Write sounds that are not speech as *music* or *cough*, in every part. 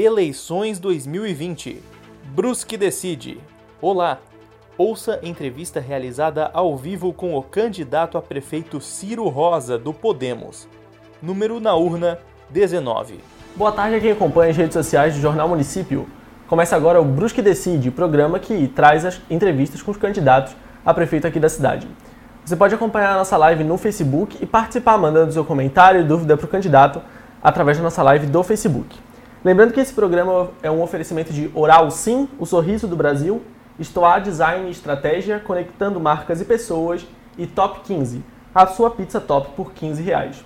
Eleições 2020. Brusque decide. Olá. Ouça entrevista realizada ao vivo com o candidato a prefeito Ciro Rosa do Podemos. Número na urna 19. Boa tarde a quem acompanha as redes sociais do Jornal Município. Começa agora o Brusque Decide, programa que traz as entrevistas com os candidatos a prefeito aqui da cidade. Você pode acompanhar a nossa live no Facebook e participar mandando seu comentário e dúvida para o candidato através da nossa live do Facebook. Lembrando que esse programa é um oferecimento de Oral Sim, o sorriso do Brasil, Estoar Design e Estratégia, conectando marcas e pessoas, e Top 15, a sua pizza top por 15 reais.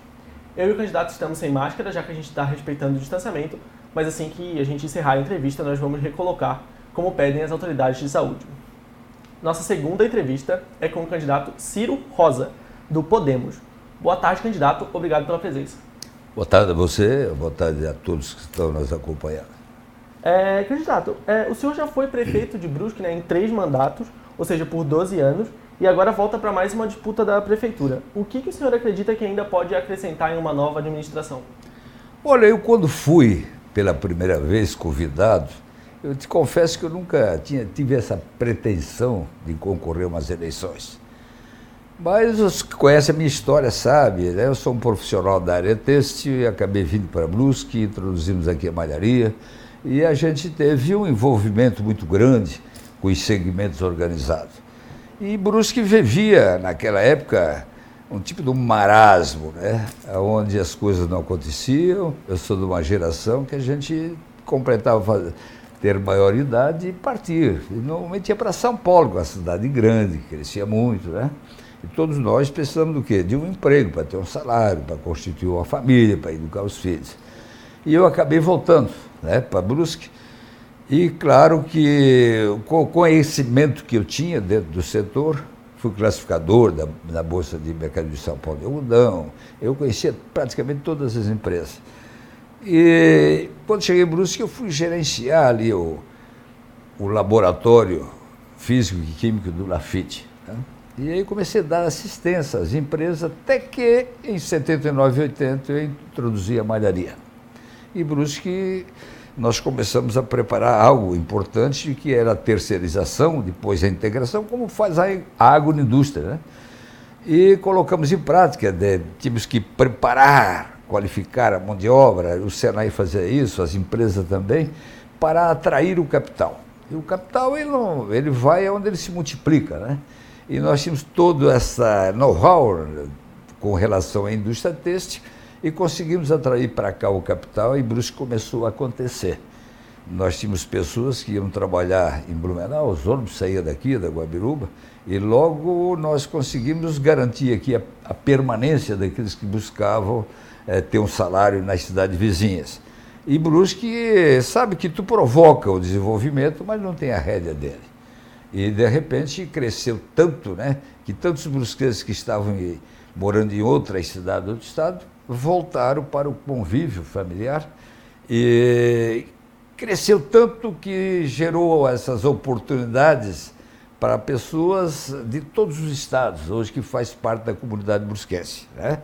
Eu e o candidato estamos sem máscara, já que a gente está respeitando o distanciamento, mas assim que a gente encerrar a entrevista, nós vamos recolocar, como pedem as autoridades de saúde. Nossa segunda entrevista é com o candidato Ciro Rosa, do Podemos. Boa tarde, candidato. Obrigado pela presença. Boa tarde a você, boa tarde a todos que estão nos acompanhando. É, candidato, é, o senhor já foi prefeito de Brusque né, em três mandatos, ou seja, por 12 anos, e agora volta para mais uma disputa da prefeitura. O que, que o senhor acredita que ainda pode acrescentar em uma nova administração? Olha, eu quando fui pela primeira vez convidado, eu te confesso que eu nunca tinha, tive essa pretensão de concorrer a umas eleições. Mas os que conhecem a minha história sabem, né? eu sou um profissional da área têxtil acabei vindo para Brusque, introduzimos aqui a malharia e a gente teve um envolvimento muito grande com os segmentos organizados. E Brusque vivia, naquela época, um tipo de marasmo, né? onde as coisas não aconteciam. Eu sou de uma geração que a gente completava ter maioridade e partir. E normalmente ia para São Paulo, uma cidade grande, crescia muito, né? E todos nós precisamos do quê? De um emprego, para ter um salário, para constituir uma família, para educar os filhos. E eu acabei voltando né, para Brusque. E claro que com o conhecimento que eu tinha dentro do setor, fui classificador da, da Bolsa de Mercado de São Paulo de Algodão, eu conhecia praticamente todas as empresas. E quando cheguei em Brusque, eu fui gerenciar ali o, o laboratório físico e químico do Lafite. Né? E aí comecei a dar assistência às empresas, até que em 79 e 80 eu introduzi a malharia. E Brusque nós começamos a preparar algo importante, que era a terceirização, depois a integração, como faz a agroindústria. Né? E colocamos em prática, né? tínhamos que preparar, qualificar a mão de obra, o Senai fazia isso, as empresas também, para atrair o capital. E o capital ele, não, ele vai onde ele se multiplica, né? E nós tínhamos todo essa know-how com relação à indústria têxtil e conseguimos atrair para cá o capital e Brusque começou a acontecer. Nós tínhamos pessoas que iam trabalhar em Blumenau, os ônibus saíam daqui, da Guabiruba, e logo nós conseguimos garantir aqui a, a permanência daqueles que buscavam é, ter um salário nas cidades vizinhas. E Brusque sabe que tu provoca o desenvolvimento, mas não tem a rédea dele. E de repente cresceu tanto, né, que tantos brusquenses que estavam morando em outras cidades do estado voltaram para o convívio familiar e cresceu tanto que gerou essas oportunidades para pessoas de todos os estados, hoje que faz parte da comunidade brusquense, né?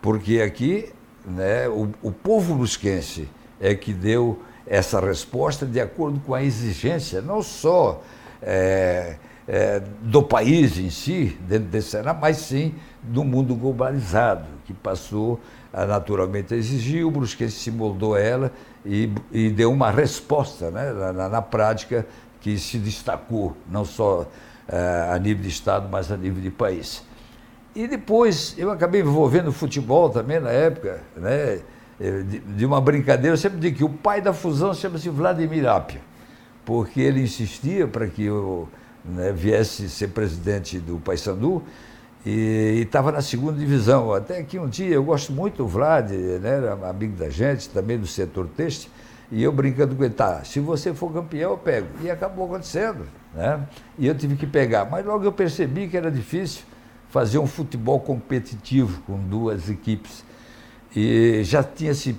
Porque aqui, né, o, o povo brusquense é que deu essa resposta de acordo com a exigência, não só é, é, do país em si, dentro desse cenário, mas sim do mundo globalizado, que passou a, naturalmente a exigir, o Brusquense se moldou a ela e, e deu uma resposta né, na, na, prática que se destacou, não só é, a nível de Estado, mas a nível de país. E depois eu acabei envolvendo o futebol também na época, né, de, de uma brincadeira, eu sempre digo que o pai da fusão chama-se Vladimir Apia porque ele insistia para que eu né, viesse ser presidente do Paysandu e estava na segunda divisão. Até que um dia, eu gosto muito do Vlad, né, era amigo da gente, também do setor têxtil, e eu brincando com ele, tá, se você for campeão, eu pego. E acabou acontecendo, né? E eu tive que pegar. Mas logo eu percebi que era difícil fazer um futebol competitivo com duas equipes. E já tinha se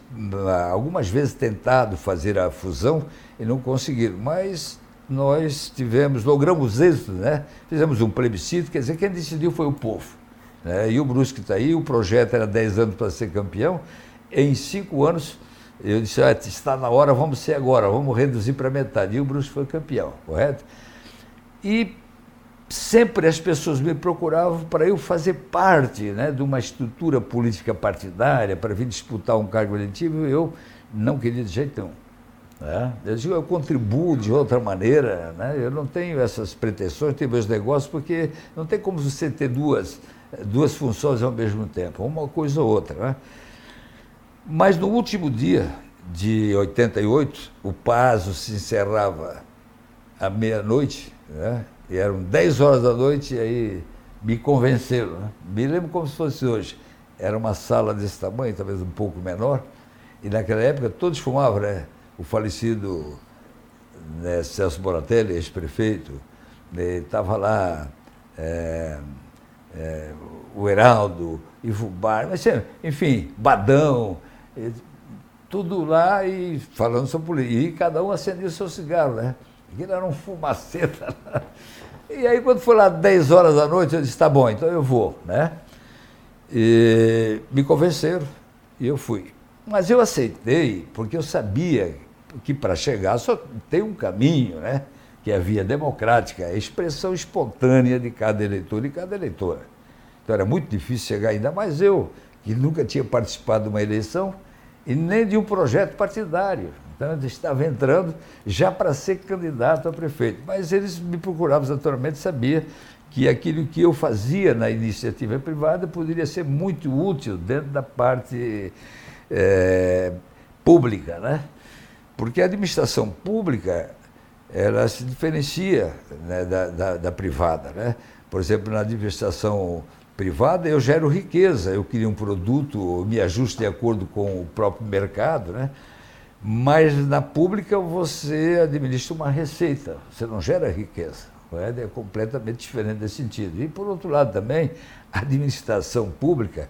algumas vezes tentado fazer a fusão e não conseguiram. Mas nós tivemos, logramos êxito, né? Fizemos um plebiscito, quer dizer, quem decidiu foi o povo. Né? E o Brusque está aí, o projeto era 10 anos para ser campeão. Em cinco anos, Eu disse, ah, está na hora, vamos ser agora, vamos reduzir para metade. E o Brusque foi campeão, correto? E sempre as pessoas me procuravam para eu fazer parte né, de uma estrutura política partidária, para vir disputar um cargo eletivo, eu não queria de jeito nenhum. Né? Eu digo, eu contribuo de outra maneira, né? eu não tenho essas pretensões, tenho meus negócios, porque não tem como você ter duas, duas funções ao mesmo tempo, uma coisa ou outra. Né? Mas no último dia de 88, o Pazo se encerrava à meia-noite, né? E eram 10 horas da noite, e aí me convenceram. Né? Me lembro como se fosse hoje. Era uma sala desse tamanho, talvez um pouco menor, e naquela época todos fumavam, né? O falecido né, Celso Boratelli, ex-prefeito, estava né, lá, é, é, o Heraldo, Ivo Bar, mas, enfim, Badão, tudo lá e falando sobre política. E cada um acendia o seu cigarro, né? Aquilo era um fumaceta. E aí, quando foi lá 10 horas da noite, eu disse: tá bom, então eu vou, né? E me convenceram e eu fui. Mas eu aceitei, porque eu sabia que para chegar só tem um caminho, né? Que é a via democrática, a expressão espontânea de cada eleitor e cada eleitora. Então era muito difícil chegar, ainda mais eu, que nunca tinha participado de uma eleição e nem de um projeto partidário. Então eu estava entrando já para ser candidato a prefeito. Mas eles me procuravam naturalmente, sabia que aquilo que eu fazia na iniciativa privada poderia ser muito útil dentro da parte é, pública, né? Porque a administração pública ela se diferencia né, da, da, da privada, né? Por exemplo, na administração privada, eu gero riqueza, eu crio um produto, me ajusto de acordo com o próprio mercado, né? Mas na pública você administra uma receita, você não gera riqueza. É? é completamente diferente desse sentido. E, por outro lado, também, a administração pública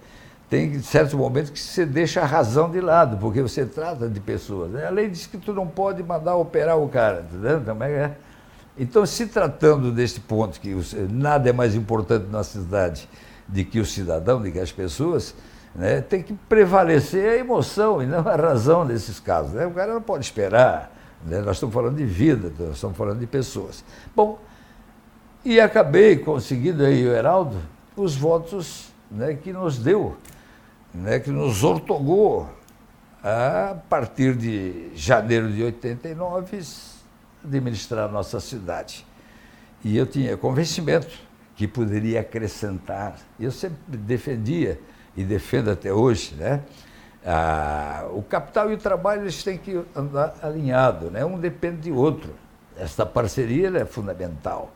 tem certos momentos que você deixa a razão de lado, porque você trata de pessoas. A lei diz que tu não pode mandar operar o cara, entendeu? Também é. Então, se tratando deste ponto, que nada é mais importante na cidade de que o cidadão, de que as pessoas, né, tem que prevalecer a emoção e não a razão nesses casos. Né? O cara não pode esperar. Né? Nós estamos falando de vida, nós estamos falando de pessoas. Bom, e acabei conseguindo aí, o Heraldo, os votos né, que nos deu, né, que nos ortogou a partir de janeiro de 89 administrar nossa cidade. E eu tinha convencimento que poderia acrescentar. Eu sempre defendia e defendo até hoje, né? Ah, o capital e o trabalho eles têm que andar alinhados, né? um depende de outro. Esta parceria é fundamental.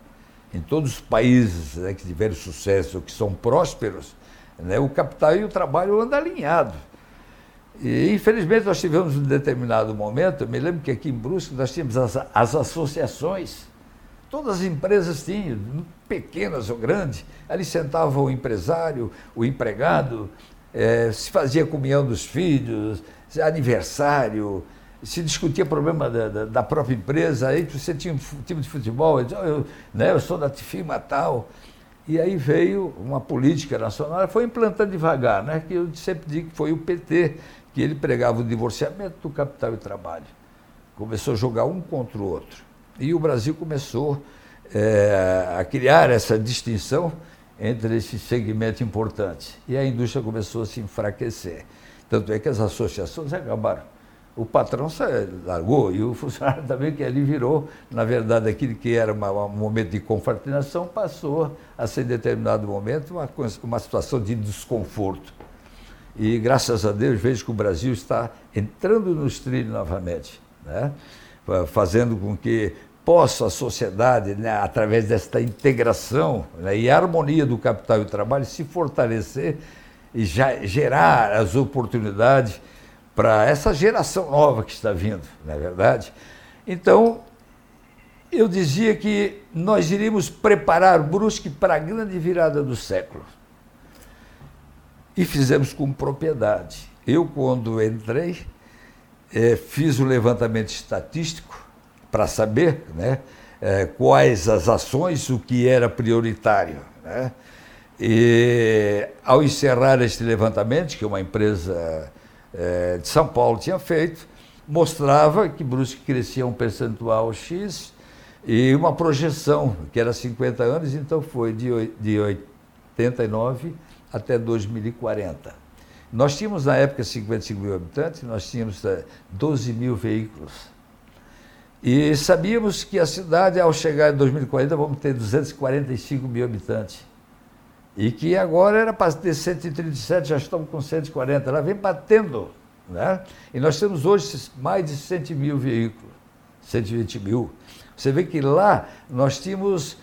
Em todos os países né, que tiveram sucesso, que são prósperos, né, o capital e o trabalho andam alinhados. E, infelizmente, nós tivemos um determinado momento, eu me lembro que aqui em Brusque nós tínhamos as, as associações Todas as empresas tinham, pequenas ou grandes, ali sentava o empresário, o empregado, é, se fazia comunhão dos filhos, aniversário, se discutia problema da, da, da, própria empresa, aí você tinha um time de futebol, eu, eu, né, eu sou da firma tal. E aí veio uma política nacional, foi implantando devagar, né, que eu sempre digo que foi o PT, que ele pregava o divorciamento do capital e trabalho. Começou a jogar um contra o outro. E o Brasil começou é, a criar essa distinção entre esse segmento importante. E a indústria começou a se enfraquecer. Tanto é que as associações acabaram. O patrão largou e o funcionário *laughs* também, que ali virou, na verdade, aquilo que era um momento de confraternização, passou a ser, em determinado momento, uma, uma situação de desconforto. E, graças a Deus, vejo que o Brasil está entrando nos trilhos novamente, né? fazendo com que possa a sociedade, né, através desta integração né, e harmonia do capital e do trabalho, se fortalecer e já gerar as oportunidades para essa geração nova que está vindo, não é verdade? Então, eu dizia que nós iríamos preparar Brusque para a grande virada do século. E fizemos com propriedade. Eu, quando entrei, eh, fiz o levantamento estatístico para saber né, é, quais as ações, o que era prioritário. Né? E ao encerrar este levantamento, que uma empresa é, de São Paulo tinha feito, mostrava que Brusque crescia um percentual X e uma projeção, que era 50 anos, então foi de, de 89 até 2040. Nós tínhamos na época 55 mil habitantes, nós tínhamos 12 mil veículos. E sabíamos que a cidade, ao chegar em 2040, vamos ter 245 mil habitantes. E que agora era para ter 137, já estamos com 140. Ela vem batendo. Né? E nós temos hoje mais de 100 mil veículos, 120 mil. Você vê que lá nós tínhamos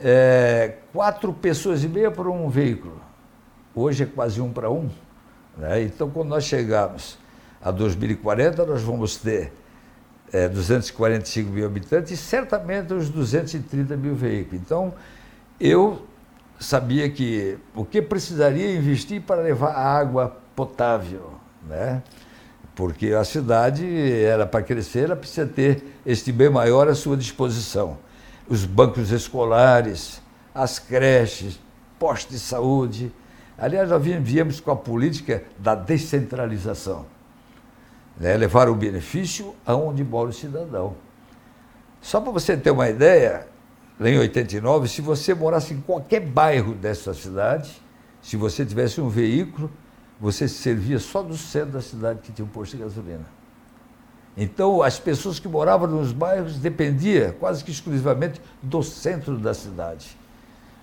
é, quatro pessoas e meia por um veículo. Hoje é quase um para um. Né? Então, quando nós chegarmos a 2040, nós vamos ter é, 245 mil habitantes e certamente uns 230 mil veículos. Então, eu sabia que o que precisaria investir para levar água potável, né? porque a cidade, era para crescer, ela precisa ter este bem maior à sua disposição. Os bancos escolares, as creches, postos de saúde. Aliás, nós viemos com a política da descentralização. Né? Levar o benefício aonde mora o cidadão. Só para você ter uma ideia, em 89, se você morasse em qualquer bairro dessa cidade, se você tivesse um veículo, você se servia só do centro da cidade que tinha um posto de gasolina. Então, as pessoas que moravam nos bairros dependiam quase que exclusivamente do centro da cidade.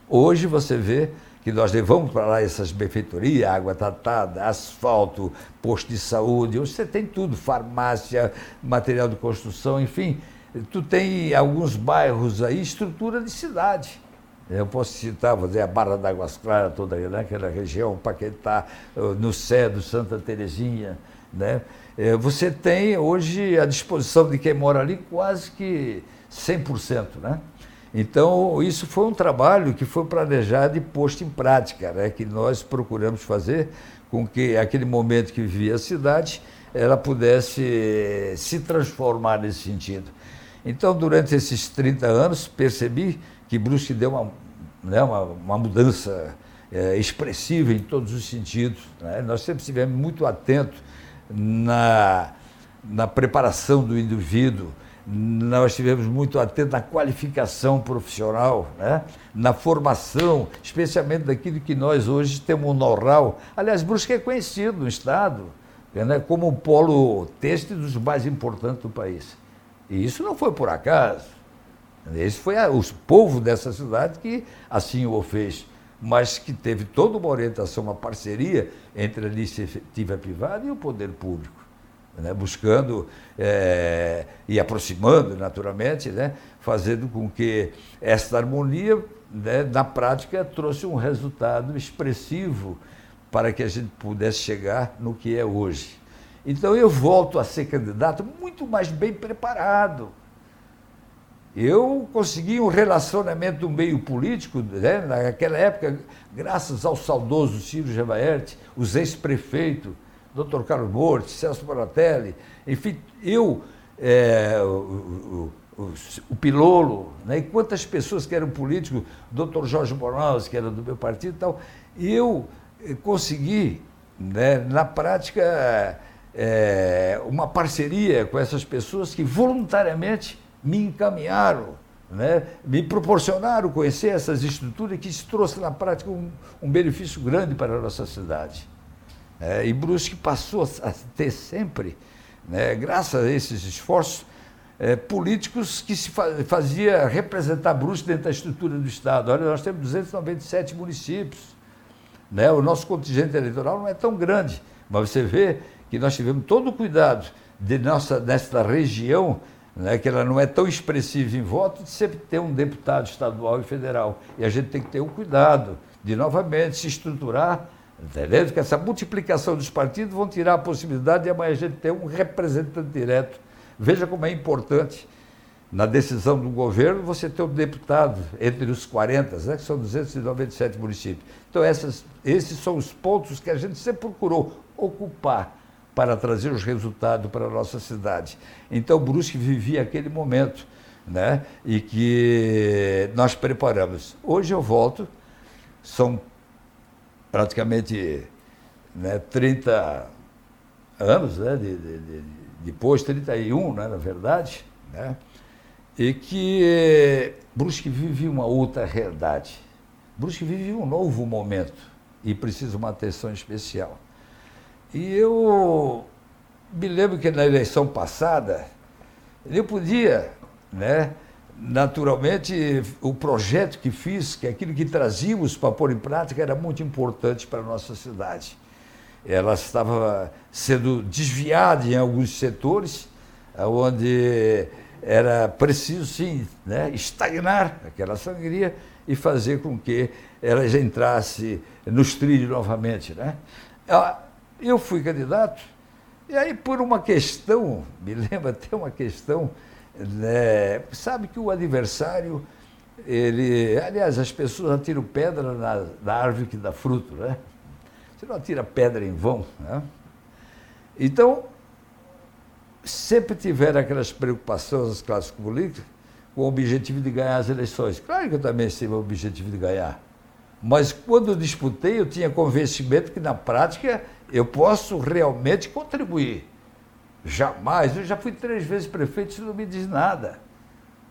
Hoje você vê que nós levamos para lá essas benfeitorias, água tratada, asfalto, posto de saúde, você tem tudo, farmácia, material de construção, enfim, tu tem alguns bairros aí, estrutura de cidade. Eu posso citar, vou dizer, a Barra da Águas Claras, toda né, aquela região, Paquetá, no Cedo, Santa Terezinha. Né? É, você tem hoje à disposição de quem mora ali quase que 100%. Né? Então, isso foi um trabalho que foi planejado e posto em prática, né? que nós procuramos fazer com que aquele momento que vivia a cidade, ela pudesse se transformar nesse sentido. Então, durante esses 30 anos, percebi que Brusque deu uma, né, uma, uma mudança é, expressiva em todos os sentidos. Né? Nós sempre estivemos muito atentos na, na preparação do indivíduo, nós estivemos muito atentos na qualificação profissional, né? na formação, especialmente daquilo que nós hoje temos um know-how. Aliás, Brusque é conhecido no Estado né? como um polo têxtil dos mais importantes do país. E isso não foi por acaso. Esse foi o povo dessa cidade que assim o fez, mas que teve toda uma orientação, uma parceria entre a iniciativa privada e o poder público. Né, buscando é, e aproximando, naturalmente, né, fazendo com que esta harmonia, né, na prática, trouxe um resultado expressivo para que a gente pudesse chegar no que é hoje. Então eu volto a ser candidato muito mais bem preparado eu consegui um relacionamento do meio político, né, naquela época, graças ao saudoso Ciro Gemaerte, os ex-prefeitos, Dr. Carlos Morte, Celso Moratelli, enfim, eu, é, o, o, o, o, Pilolo, né, e quantas pessoas que eram políticos, Dr. Jorge Bonaus, que era do meu partido e tal, eu eh, consegui, né, na prática, é, uma parceria com essas pessoas que voluntariamente me encaminharam, né, me proporcionaram conhecer essas estruturas que isso trouxe na prática um, um benefício grande para a nossa cidade. É, e Brusque passou a ter sempre, né, graças a esses esforços, é, políticos que se fazia representar Brusque dentro da estrutura do Estado. Olha, nós temos 297 municípios. Né? O nosso contingente eleitoral não é tão grande, mas você vê que nós tivemos todo o cuidado de nossa, nesta região né, que ela não é tão expressiva em voto, de sempre ter um deputado estadual e federal. E a gente tem que ter um cuidado de novamente se estruturar, entendeu? Que essa multiplicação dos partidos vão tirar a possibilidade de amanhã a gente ter um representante direto. Veja como é importante na decisão do governo você ter um deputado entre os 40, né, que são 297 municípios. Então, essas, esses são os pontos que a gente sempre procurou ocupar para trazer os resultados para a nossa cidade. Então, Brusque vivia aquele momento, né? E que nós preparamos. Hoje eu volto, são praticamente né, 30 anos, né, de, de, de, depois 31, né, na verdade, né, e que Brusque vive uma outra realidade. Brusque vive um novo momento e precisa uma atenção especial. E eu me lembro que na eleição passada, eu podia, né, naturalmente, o projeto que fiz, que é aquilo que trazíamos para pôr em prática, era muito importante para a nossa cidade. Ela estava sendo desviada em alguns setores, onde era preciso, sim, né, estagnar aquela sangria e fazer com que ela entrasse nos trilhos novamente. Né? Eu fui candidato, e aí, por uma questão, me lembra até uma questão né? Sabe que o adversário, ele. Aliás, as pessoas atiram pedra na, na árvore que dá fruto, né? Você não atira pedra em vão. Né? Então, sempre tiveram aquelas preocupações das classes políticas com o objetivo de ganhar as eleições. Claro que eu também tive o objetivo de ganhar. Mas quando eu disputei, eu tinha convencimento que na prática eu posso realmente contribuir. Jamais. Eu já fui três vezes prefeito, isso não me diz nada.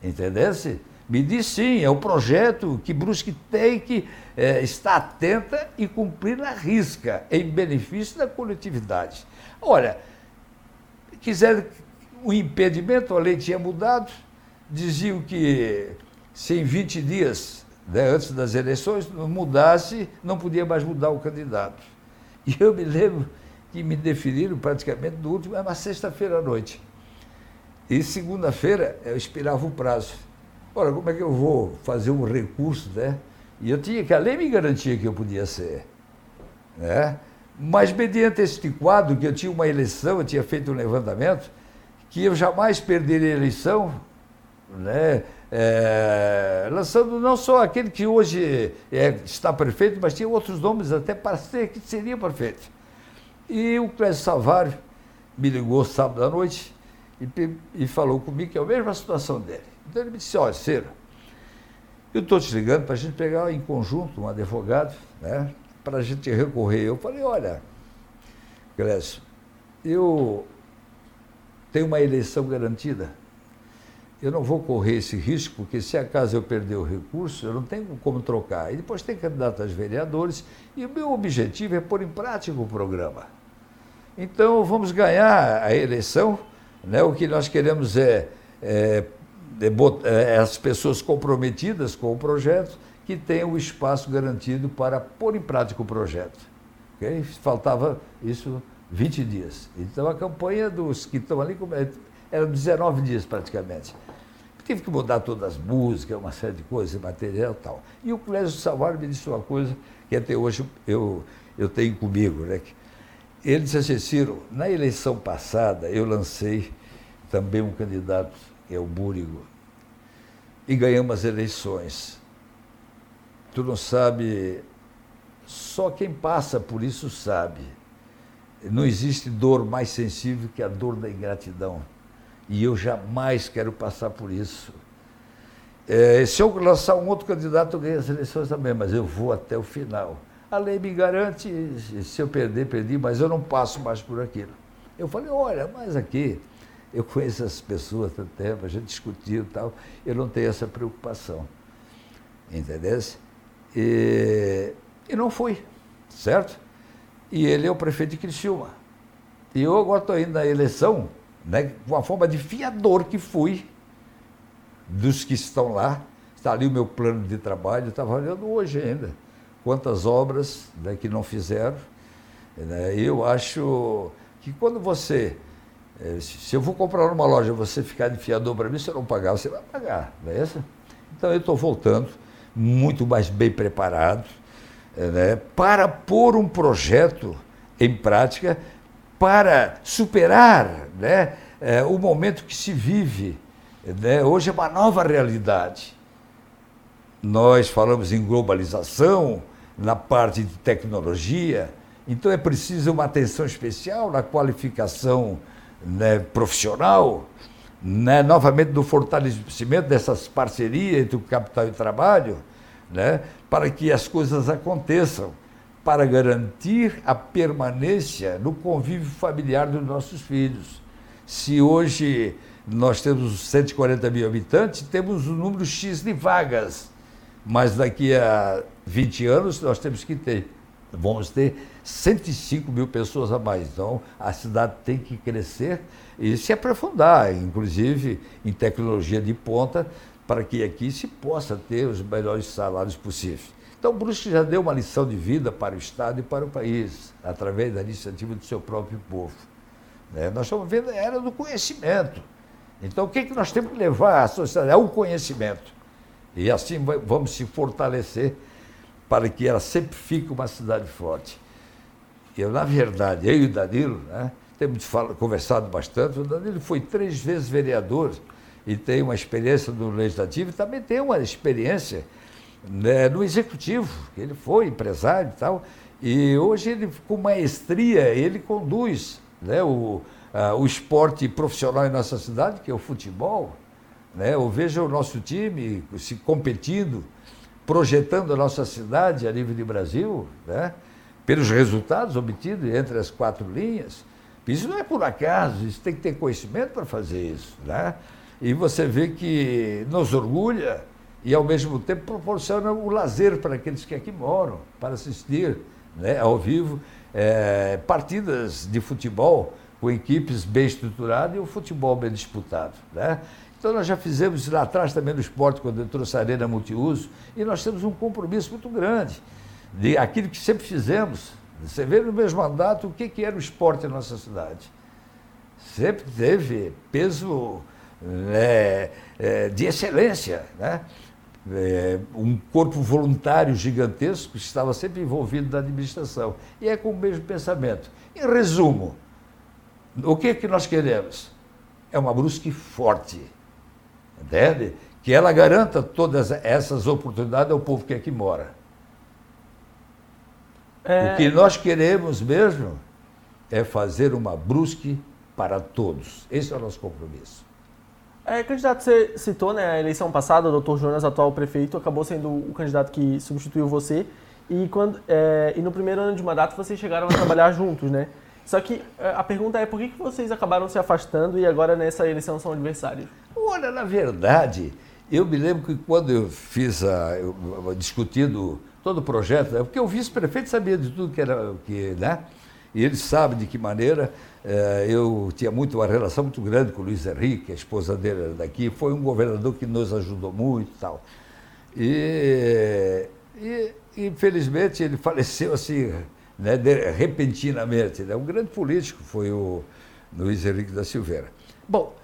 Entendesse? Me diz sim, é o projeto que Brusque tem que é, estar atenta e cumprir na risca, em benefício da coletividade. Olha, quiser o impedimento, a lei tinha mudado, diziam que se em 20 dias, né, antes das eleições, mudasse, não podia mais mudar o candidato. E eu me lembro que me definiram praticamente no último, é uma sexta-feira à noite. E segunda-feira eu esperava o prazo. Ora, como é que eu vou fazer um recurso, né? E eu tinha que a lei me garantia que eu podia ser. Né? Mas mediante este quadro, que eu tinha uma eleição, eu tinha feito um levantamento, que eu jamais perderia a eleição, né? É, lançando não só aquele que hoje é, está perfeito, mas tinha outros nomes até para ser que seria perfeito. E o Clésio Savário me ligou sábado à noite e, e falou comigo que é a mesma situação dele. Então ele me disse, olha, Ciro, eu estou te ligando para a gente pegar em conjunto um advogado, né, para a gente recorrer. Eu falei, olha, Clésio, eu tenho uma eleição garantida. Eu não vou correr esse risco, porque se acaso eu perder o recurso, eu não tenho como trocar. E depois tem candidato a vereadores, e o meu objetivo é pôr em prática o programa. Então, vamos ganhar a eleição. Né? O que nós queremos é, é, é, é as pessoas comprometidas com o projeto que tenham o espaço garantido para pôr em prática o projeto. Okay? Faltava isso 20 dias. Então, a campanha dos que estão ali era 19 dias praticamente. Tive que mudar todas as músicas, uma série de coisas, material e tal. E o Clésio Salvador me disse uma coisa que até hoje eu, eu tenho comigo, né? Ele disse assim, Ciro, na eleição passada eu lancei também um candidato, que é o Búrigo, e ganhamos as eleições. Tu não sabe, só quem passa por isso sabe. Não existe dor mais sensível que a dor da ingratidão. E eu jamais quero passar por isso. É, se eu lançar um outro candidato, eu ganho as eleições também, mas eu vou até o final a lei me garante, se eu perder, perdi, mas eu não passo mais por aquilo. Eu falei, olha, mas aqui, eu conheço as pessoas há tanto tempo, a gente discutiu e tal, eu não tenho essa preocupação. Entendeu? E, e não fui, certo? E ele é o prefeito de Criciúma. E eu agora estou indo na eleição, né, com a forma de fiador que fui dos que estão lá. Está ali o meu plano de trabalho, estava olhando hoje ainda quantas obras né, que não fizeram. Né? Eu acho que quando você. Eh, se eu vou comprar numa loja você ficar de fiador para mim, se eu não pagar, você vai pagar, não é isso? Então eu estou voltando muito mais bem preparado eh, né, para pôr um projeto em prática para superar né, é, o momento que se vive. Né? Hoje é uma nova realidade. Nós falamos em globalização, na parte de tecnologia. Então é preciso uma atenção especial na qualificação né, profissional, né, novamente no fortalecimento dessas parcerias entre o capital e o trabalho, né, para que as coisas aconteçam. para garantir a permanência no convívio familiar dos nossos filhos. Se hoje nós temos 140 mil habitantes, temos um número X de vagas, mas daqui a 20 anos nós temos que ter, vamos ter 105 mil pessoas a mais. Então a cidade tem que crescer e se aprofundar, inclusive em tecnologia de ponta, para que aqui se possa ter os melhores salários possíveis. Então, Brusque já deu uma lição de vida para o Estado e para o país, através da iniciativa do seu próprio povo. Né? Nós estamos vendo a era do conhecimento. Então, o que, é que nós temos que levar à sociedade? É o conhecimento. E assim vamos se fortalecer para que ela sempre fique uma cidade forte. Eu, na verdade, eu e o Danilo, né, temos conversado bastante. O Danilo foi três vezes vereador e tem uma experiência no legislativo e também tem uma experiência né, no executivo. Ele foi empresário e tal. E hoje ele, com maestria, ele conduz né, o, a, o esporte profissional em nossa cidade, que é o futebol. Né? Eu vejo o nosso time se competindo, projetando a nossa cidade a nível de Brasil, né? pelos resultados obtidos entre as quatro linhas. Isso não é por acaso, isso tem que ter conhecimento para fazer isso. Né? E você vê que nos orgulha e, ao mesmo tempo, proporciona o lazer para aqueles que aqui moram, para assistir né, ao vivo é, partidas de futebol com equipes bem estruturadas e o futebol bem disputado. Né? Então, nós já fizemos isso lá atrás também no esporte, quando trouxe a Arena Multiuso, e nós temos um compromisso muito grande de aquilo que sempre fizemos. Você vê no mesmo mandato o que, que era o esporte na nossa cidade. Sempre teve peso é, é, de excelência. Né? É, um corpo voluntário gigantesco que estava sempre envolvido na administração. E é com o mesmo pensamento. Em resumo, o que, que nós queremos? É uma Brusque forte, entende? Que ela garanta todas essas oportunidades ao povo que aqui mora. É... O que nós queremos mesmo é fazer uma Brusque para todos. Esse é o nosso compromisso. É, candidato, você citou, né, a eleição passada, o doutor Jonas, atual prefeito, acabou sendo o candidato que substituiu você. E, quando, é, e no primeiro ano de mandato vocês chegaram a trabalhar juntos, né? Só que é, a pergunta é por que, que vocês acabaram se afastando e agora nessa eleição são adversários? Olha, na verdade, eu me lembro que quando eu fiz a. Eu, discutindo todo o projeto, é porque o vice-prefeito sabia de tudo que era. Que, né? E ele sabe de que maneira. É, eu tinha muito uma relação muito grande com o Luiz Henrique, a esposa dele era daqui, foi um governador que nos ajudou muito tal. E, e infelizmente ele *laughs* faleceu assim, né, de, repentinamente. Né? Um grande político foi o Luiz Henrique da Silveira. Bom,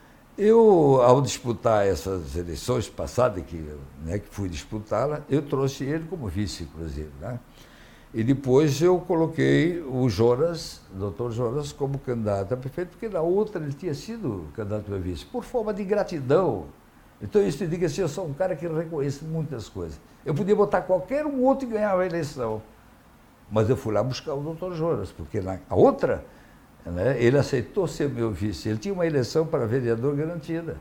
eu, ao disputar essas eleições passadas, que, né, que fui disputá-la, eu trouxe ele como vice, inclusive. Né? E depois eu coloquei o Jonas, doutor Jonas, como candidato a prefeito, porque na outra ele tinha sido candidato a vice, por forma de gratidão. Então isso diga assim, eu sou um cara que reconhece muitas coisas. Eu podia botar qualquer um outro e ganhar a eleição. Mas eu fui lá buscar o doutor Jonas, porque na a outra, né, ele aceitou ser meu vice. Ele tinha uma eleição para vereador garantida.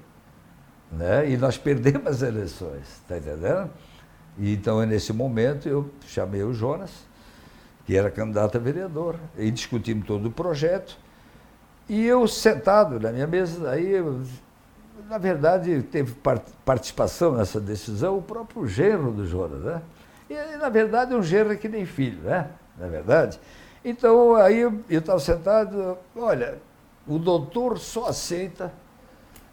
Né, e nós perdemos as eleições, está entendendo? E, então, nesse momento, eu chamei o Jonas, que era candidato a vereador, e discutimos todo o projeto. E eu sentado na minha mesa, aí, na verdade, teve participação nessa decisão o próprio genro do Jonas, né? E, na verdade, um genro é que nem filho, né? Na verdade. Então, aí eu estava sentado, olha, o doutor só aceita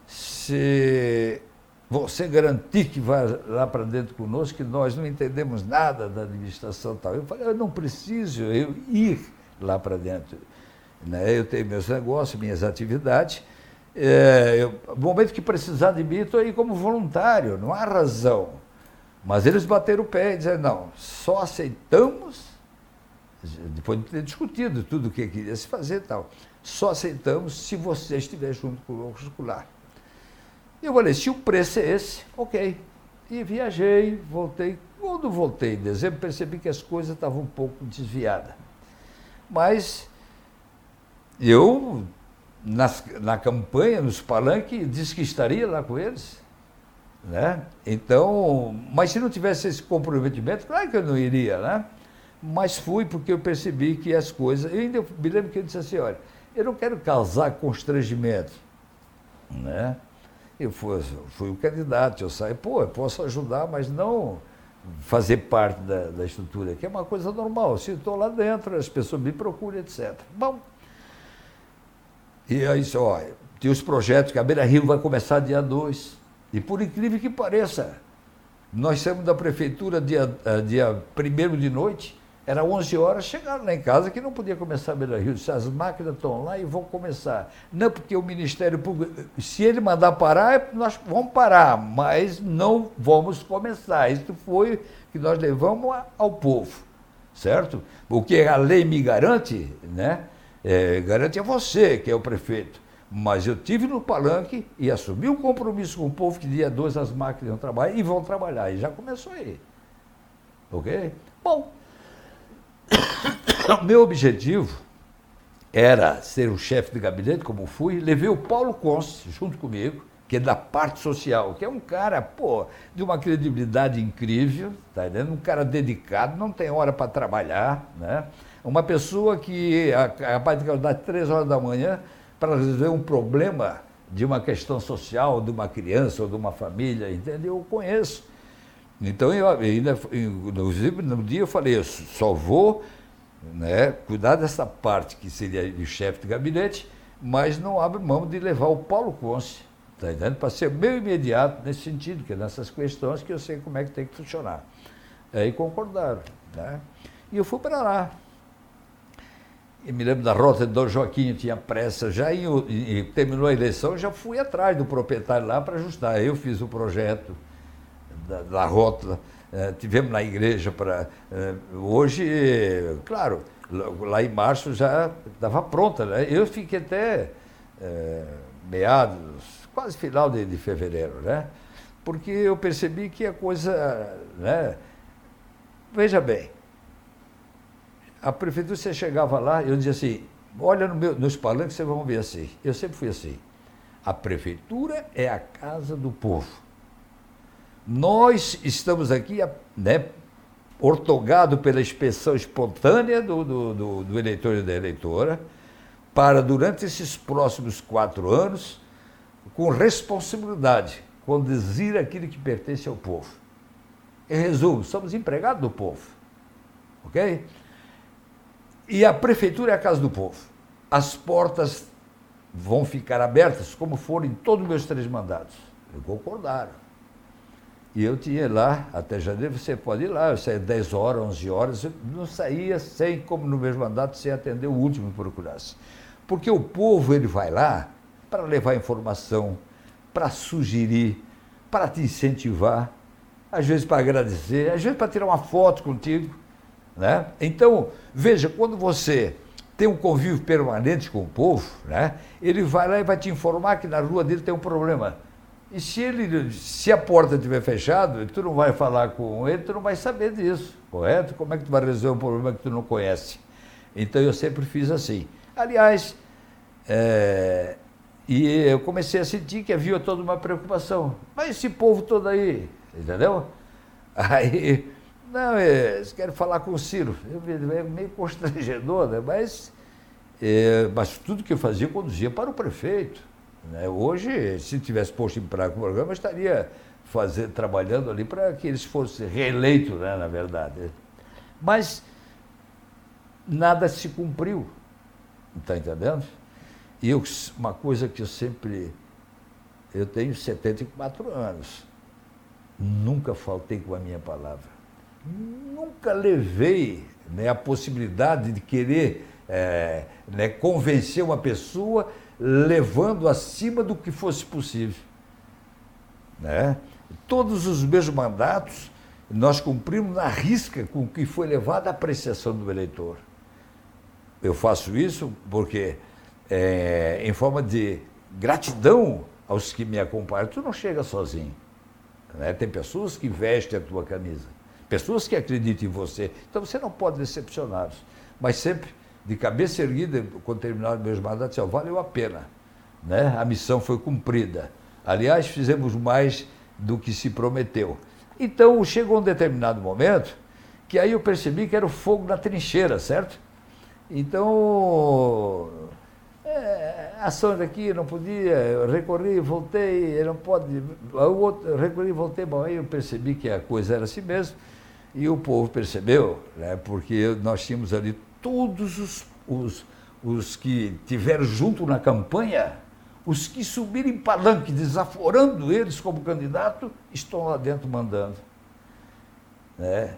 se você garantir que vai lá para dentro conosco, que nós não entendemos nada da administração tal. Eu falei, eu não preciso eu ir lá para dentro. Né? Eu tenho meus negócios, minhas atividades. É, eu, no momento que precisar de mim, estou aí como voluntário, não há razão. Mas eles bateram o pé e disseram, não, só aceitamos, depois de ter discutido tudo o que queria se fazer e tal, só aceitamos se você estiver junto conosco lá. E eu falei, se o preço é esse, ok. E viajei, voltei. Quando voltei em dezembro, percebi que as coisas estavam um pouco desviadas. Mas eu, nas, na campanha, nos palanques, disse que estaria lá com eles. Né? Então, mas se não tivesse esse comprometimento, claro que eu não iria, né? Mas fui porque eu percebi que as coisas. Eu ainda me lembro que eu disse assim: olha, eu não quero causar constrangimento. Né? Eu fui, fui o candidato, eu saí, pô, eu posso ajudar, mas não fazer parte da, da estrutura, que é uma coisa normal. Se estou lá dentro, as pessoas me procuram, etc. Bom. E aí, olha, tem os projetos que a Beira Rio vai começar dia 2. E por incrível que pareça, nós saímos da prefeitura dia, eh, dia 1 de noite, era 11 horas, chegaram lá em casa que não podia começar a Beira Rio. Disse, as máquinas estão lá e vão começar. Não, porque o Ministério Público, se ele mandar parar, nós vamos parar, mas não vamos começar. Isso foi que nós levamos ao povo, certo? O que a lei me garante, né? É, garante a você, que é o prefeito. Mas eu tive no palanque e assumi um compromisso com o povo que dia 2 as máquinas vão trabalhar e vão trabalhar. E já começou aí. Ok? Bom, *coughs* meu objetivo era ser o chefe de gabinete, como fui. Levei o Paulo Conce junto comigo, que é da parte social, que é um cara, pô, de uma credibilidade incrível, tá entendendo? Um cara dedicado, não tem hora para trabalhar, né? Uma pessoa que é capaz de acordar três horas da manhã para resolver um problema de uma questão social, de uma criança ou de uma família, entendeu? Eu conheço. Então, eu ainda, inclusive, no dia eu falei, eu só vou né, cuidar dessa parte que seria de chefe de gabinete, mas não abro mão de levar o Paulo Conce, tá entendendo? Para ser meu imediato nesse sentido, que é nessas questões que eu sei como é que tem que funcionar. Aí concordaram. Né? E eu fui para lá. E me lembro da rota de Dom Joaquim, tinha pressa, já em, terminou a eleição, já fui atrás do proprietário lá para ajustar. Eu fiz o projeto da, da rota, eh, tivemos na igreja para. Eh, hoje, claro, lá em março já estava pronta, né? Eu fiquei até eh, meados, quase final de, de, fevereiro, né? Porque eu percebi que a coisa. Né? Veja bem, a prefeitura, você chegava lá, eu dizia assim, olha no meu, nos palanques, vocês vão ver assim. Eu sempre fui assim. A prefeitura é a casa do povo. Nós estamos aqui, né, ortogado pela inspeção espontânea do, do, do, do eleitor e da eleitora, para, durante esses próximos quatro anos, com responsabilidade, conduzir aquilo que pertence ao povo. Em resumo, somos empregados do povo. Ok? E a prefeitura é a casa do povo. As portas vão ficar abertas, como foram em todos os meus três mandatos. Eu concordaram. E eu tinha lá, até janeiro, você pode ir lá, eu saía 10 horas, 11 horas, eu não saía sem, como no mesmo mandato, sem atender o último que procurasse. Porque o povo, ele vai lá para levar informação, para sugerir, para te incentivar, às vezes para agradecer, às vezes para tirar uma foto contigo. Né? Então, veja, quando você tem um convívio permanente com o povo, né? ele vai lá e vai te informar que na rua dele tem um problema. E se, ele, se a porta estiver fechada, tu não vai falar com ele, tu não vai saber disso, correto? Como é que tu vai resolver um problema que tu não conhece? Então eu sempre fiz assim. Aliás, é, e eu comecei a sentir que havia toda uma preocupação. Mas esse povo todo aí, entendeu? Aí, não, é, eles querem falar com o Ciro. Eu, é meio constrangedor, né? Mas, é, mas tudo que eu fazia conduzia para o prefeito. Né? Hoje, se tivesse posto em prática o programa, estaria fazer, trabalhando ali para que eles fossem reeleitos, né, na verdade. Mas nada se cumpriu. Está entendendo? E eu, uma coisa que eu sempre. Eu tenho 74 anos. Nunca faltei com a minha palavra. Nunca levei né, a possibilidade de querer é, né, convencer uma pessoa levando acima do que fosse possível. Né? Todos os meus mandatos nós cumprimos na risca com o que foi levado à apreciação do eleitor. Eu faço isso porque, é, em forma de gratidão aos que me acompanham, tu não chega sozinho. Né? Tem pessoas que vestem a tua camisa, pessoas que acreditam em você. Então você não pode decepcioná-los, mas sempre de cabeça erguida, quando terminaram meus mandatos, disse, valeu a pena. Né? A missão foi cumprida. Aliás, fizemos mais do que se prometeu. Então, chegou um determinado momento que aí eu percebi que era o fogo da trincheira, certo? Então, é, ações aqui, não podia, eu recorri, voltei, não pode, o outro, eu recorri, voltei, bom, aí eu percebi que a coisa era assim mesmo, e o povo percebeu, né, porque nós tínhamos ali todos os, os, os que tiveram junto na campanha, os que subiram em palanque, desaforando eles como candidato, estão lá dentro mandando. Né?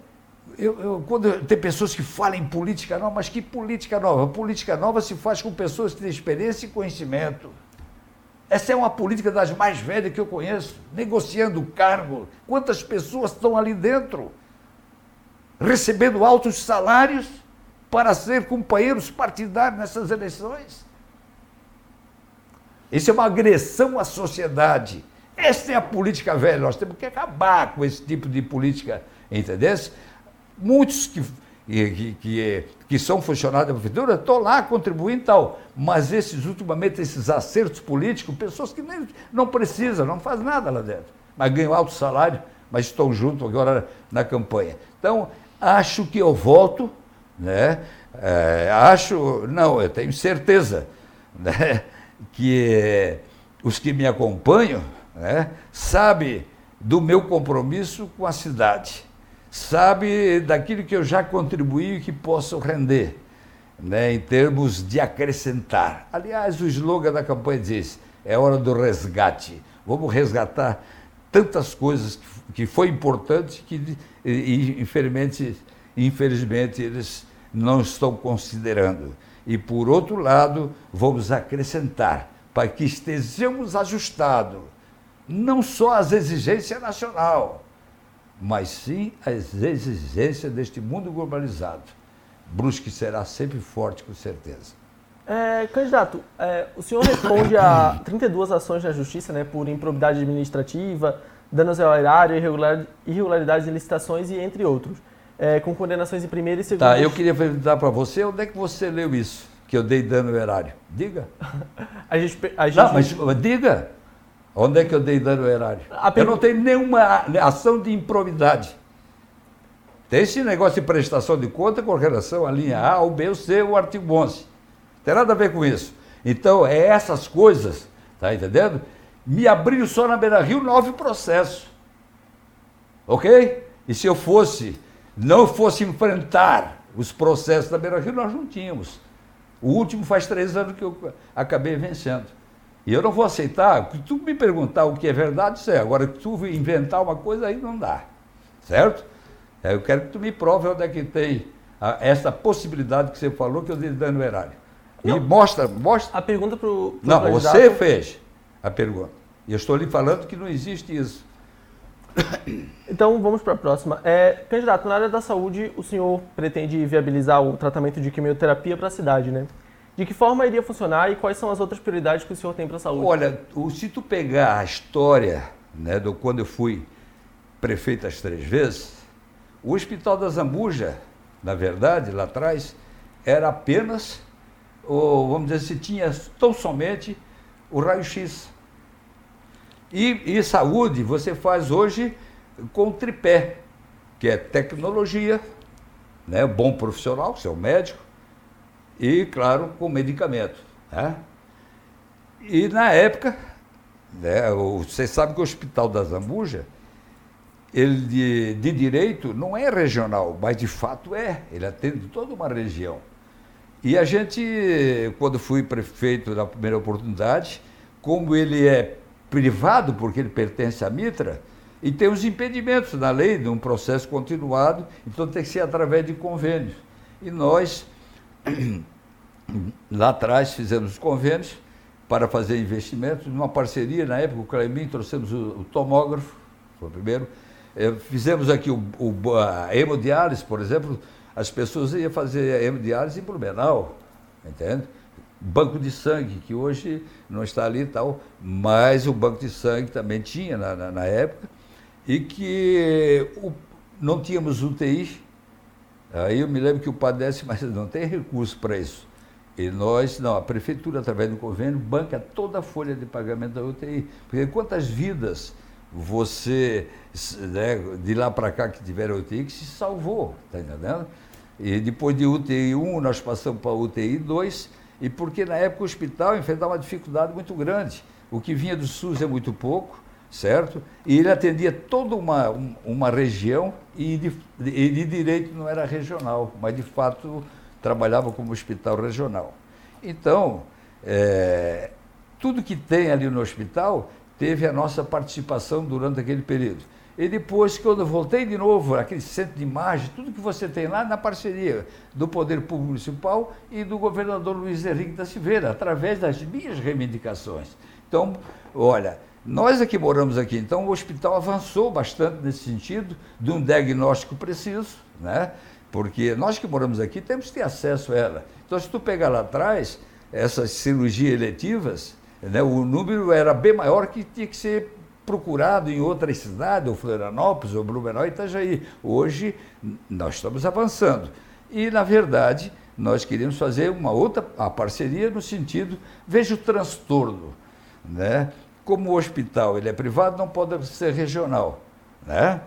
Eu, eu, quando tem pessoas que falam em política nova, mas que política nova? Política nova se faz com pessoas que têm experiência e conhecimento. Essa é uma política das mais velhas que eu conheço, negociando cargo. Quantas pessoas estão ali dentro, recebendo altos salários para ser companheiros partidários nessas eleições? Isso é uma agressão à sociedade. Essa é a política velha. Nós temos que acabar com esse tipo de política, entendeu? Muitos que, que, que, que são funcionários da prefeitura estão lá contribuindo e tal, mas esses, ultimamente, esses acertos políticos, pessoas que nem, não precisam, não fazem nada lá dentro, mas ganham alto salário, mas estão juntos agora na campanha. Então, acho que eu voto, né? É, acho, não, eu tenho certeza, *laughs* né? que os que me acompanham né, sabem do meu compromisso com a cidade sabe daquilo que eu já contribuí e que posso render, né, em termos de acrescentar. Aliás, o slogan da campanha diz: é hora do resgate. Vamos resgatar tantas coisas que, que foi importante que, e, infelizmente, infelizmente, eles não estão considerando. E, por outro lado, vamos acrescentar para que estejamos ajustados não só às exigências nacional, mas sim às exigências deste mundo globalizado. Brusque será sempre forte, com certeza. É, candidato, é, o senhor responde a *coughs* 32 ações na justiça né, por improbidade administrativa, danos ao erário, irregularidades em licitações e entre outros, é, com condenações em primeira e segunda. Tá, eu queria perguntar para você, onde é que você leu isso, que eu dei dano ao erário? Diga. *laughs* a gente, a gente... Não, mas diga. Onde é que eu dei dano ao erário? Eu não tenho nenhuma ação de improbidade. Tem esse negócio de prestação de conta com relação à linha A, ou B, ou C, o artigo 11. Não tem nada a ver com isso. Então, é essas coisas, tá entendendo? Me abriu só na Beira Rio nove processos. Ok? E se eu fosse, não fosse enfrentar os processos da Beira Rio, nós não tínhamos. O último faz três anos que eu acabei vencendo. E eu não vou aceitar, se tu me perguntar o que é verdade, isso é. Agora, se tu inventar uma coisa, aí não dá. Certo? É, eu quero que tu me prove onde é que tem a, essa possibilidade que você falou que eu dei dano erário. E não, mostra, mostra. A pergunta para o. Não, candidato... você fez a pergunta. E eu estou lhe falando que não existe isso. Então vamos para a próxima. É, candidato, na área da saúde, o senhor pretende viabilizar o tratamento de quimioterapia para a cidade, né? De que forma iria funcionar e quais são as outras prioridades que o senhor tem para a saúde? Olha, se tu pegar a história né, do quando eu fui prefeito as três vezes, o Hospital da Zambuja, na verdade, lá atrás, era apenas, ou, vamos dizer, se tinha tão somente o raio-x. E, e saúde você faz hoje com tripé, que é tecnologia, né, bom profissional, seu médico, e, claro, com medicamento. Né? E na época, né, você sabe que o Hospital da Zambuja, ele de, de, direito não é regional, mas de fato é, ele atende toda uma região. E a gente, quando fui prefeito na primeira oportunidade, como ele é privado, porque ele pertence à Mitra, e tem os impedimentos na lei de um processo continuado, então tem que ser através de convênios. E nós *clears throat* Lá atrás fizemos os convênios para fazer investimentos, numa parceria, na época, o Cleimin, trouxemos o, o tomógrafo, foi o primeiro. É, fizemos aqui o, o, a hemodiálise, por exemplo, as pessoas iam fazer hemodiálise em Blumenau, entende? Banco de sangue, que hoje não está ali e tal, mas o banco de sangue também tinha na, na, na época, e que o, não tínhamos UTI, Aí eu me lembro que o padece, mas não tem recurso para isso. E nós, não, a prefeitura, através do convênio, banca toda a folha de pagamento da UTI. Porque quantas vidas você, né, de lá para cá que tiveram UTI, que se salvou, está entendendo? E depois de UTI 1, nós passamos para UTI 2, e porque na época o hospital enfrentava uma dificuldade muito grande. O que vinha do SUS é muito pouco, certo? E ele atendia toda uma, uma região e de, de direito não era regional, mas de fato trabalhava como hospital regional. Então, é, tudo que tem ali no hospital teve a nossa participação durante aquele período. E depois, quando eu voltei de novo, aquele centro de imagem, tudo que você tem lá na parceria do Poder Público Municipal e do governador Luiz Henrique da Silveira, através das minhas reivindicações. Então, olha, nós aqui moramos aqui, então o hospital avançou bastante nesse sentido, de um diagnóstico preciso, né? Porque nós que moramos aqui temos que ter acesso a ela. Então, se tu pegar lá atrás, essas cirurgias eletivas, né, o número era bem maior que tinha que ser procurado em outras cidades, ou Florianópolis, ou Blumenau Itajaí. Hoje, nós estamos avançando. E, na verdade, nós queríamos fazer uma outra a parceria no sentido, veja o transtorno, né? Como o hospital ele é privado, não pode ser regional, né?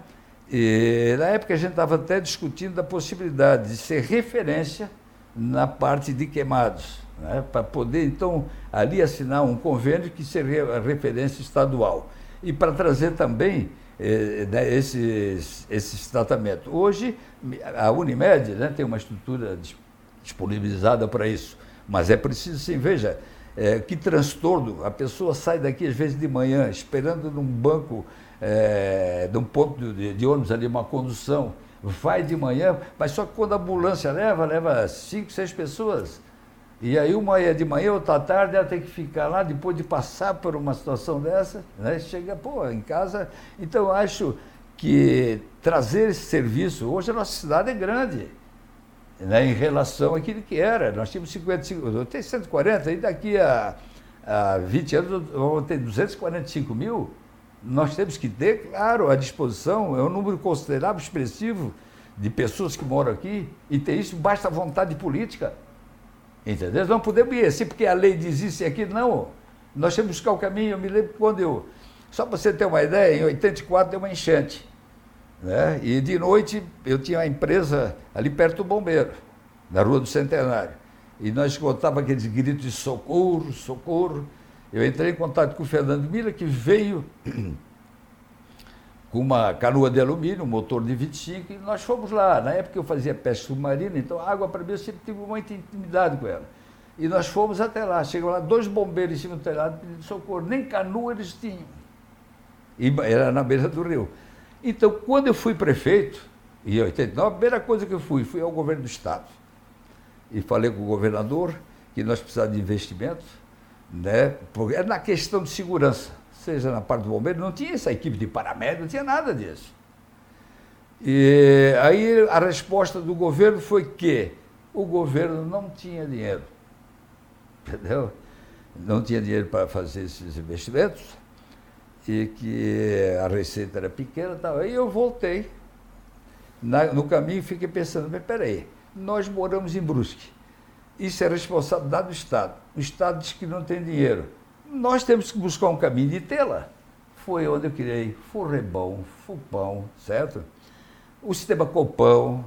E na época a gente estava até discutindo a possibilidade de ser referência na parte de queimados, né? para poder então ali assinar um convênio que seria a referência estadual e para trazer também eh, né, esses, esses tratamentos. Hoje a Unimed né, tem uma estrutura disponibilizada para isso, mas é preciso sim, veja, é, que transtorno, a pessoa sai daqui às vezes de manhã esperando num banco, é, num ponto de, de ônibus ali, uma condução, vai de manhã, mas só que quando a ambulância leva, leva cinco, seis pessoas. E aí uma é de manhã, outra tarde, ela tem que ficar lá, depois de passar por uma situação dessa, né? chega, pô, em casa. Então eu acho que trazer esse serviço, hoje a nossa cidade é grande, né? em relação àquilo que era. Nós tínhamos 55, eu tenho 140, e daqui a, a 20 anos vamos ter 245 mil. Nós temos que ter, claro, à disposição, é um número considerável, expressivo, de pessoas que moram aqui, e ter isso basta vontade política. Entendeu? Não podemos ir assim, porque a lei diz isso e aquilo. Não. Nós temos que buscar o caminho. Eu me lembro quando eu. Só para você ter uma ideia, em 84 deu uma enchente. Né? E de noite eu tinha uma empresa ali perto do bombeiro, na Rua do Centenário. E nós escutávamos aqueles gritos de socorro, socorro. Eu entrei em contato com o Fernando Mira, que veio com uma canoa de alumínio, um motor de 25, e nós fomos lá. Na época eu fazia pesca submarina, então a água para mim eu sempre tive muita intimidade com ela. E nós fomos até lá. Chegou lá dois bombeiros em cima do telhado pedindo socorro. Nem canoa eles tinham. E era na beira do rio. Então, quando eu fui prefeito, em 89, a primeira coisa que eu fui, fui ao governo do Estado. E falei com o governador que nós precisávamos de investimento, né? Porque é na questão de segurança seja na parte do bombeiro, não tinha essa equipe de paramédicos, não tinha nada disso. E aí a resposta do governo foi que o governo não tinha dinheiro. *laughs* Entendeu? Não tinha dinheiro para fazer esses investimentos e que a receita era pequena tal. Aí eu voltei. Na, no caminho fiquei pensando, mas peraí, nós moramos em Brusque. Isso é responsabilidade do Estado. O Estado diz que não tem dinheiro nós temos que buscar um caminho de tê-la. Foi onde eu criei Forrebão, Fupão, certo? O sistema Copão,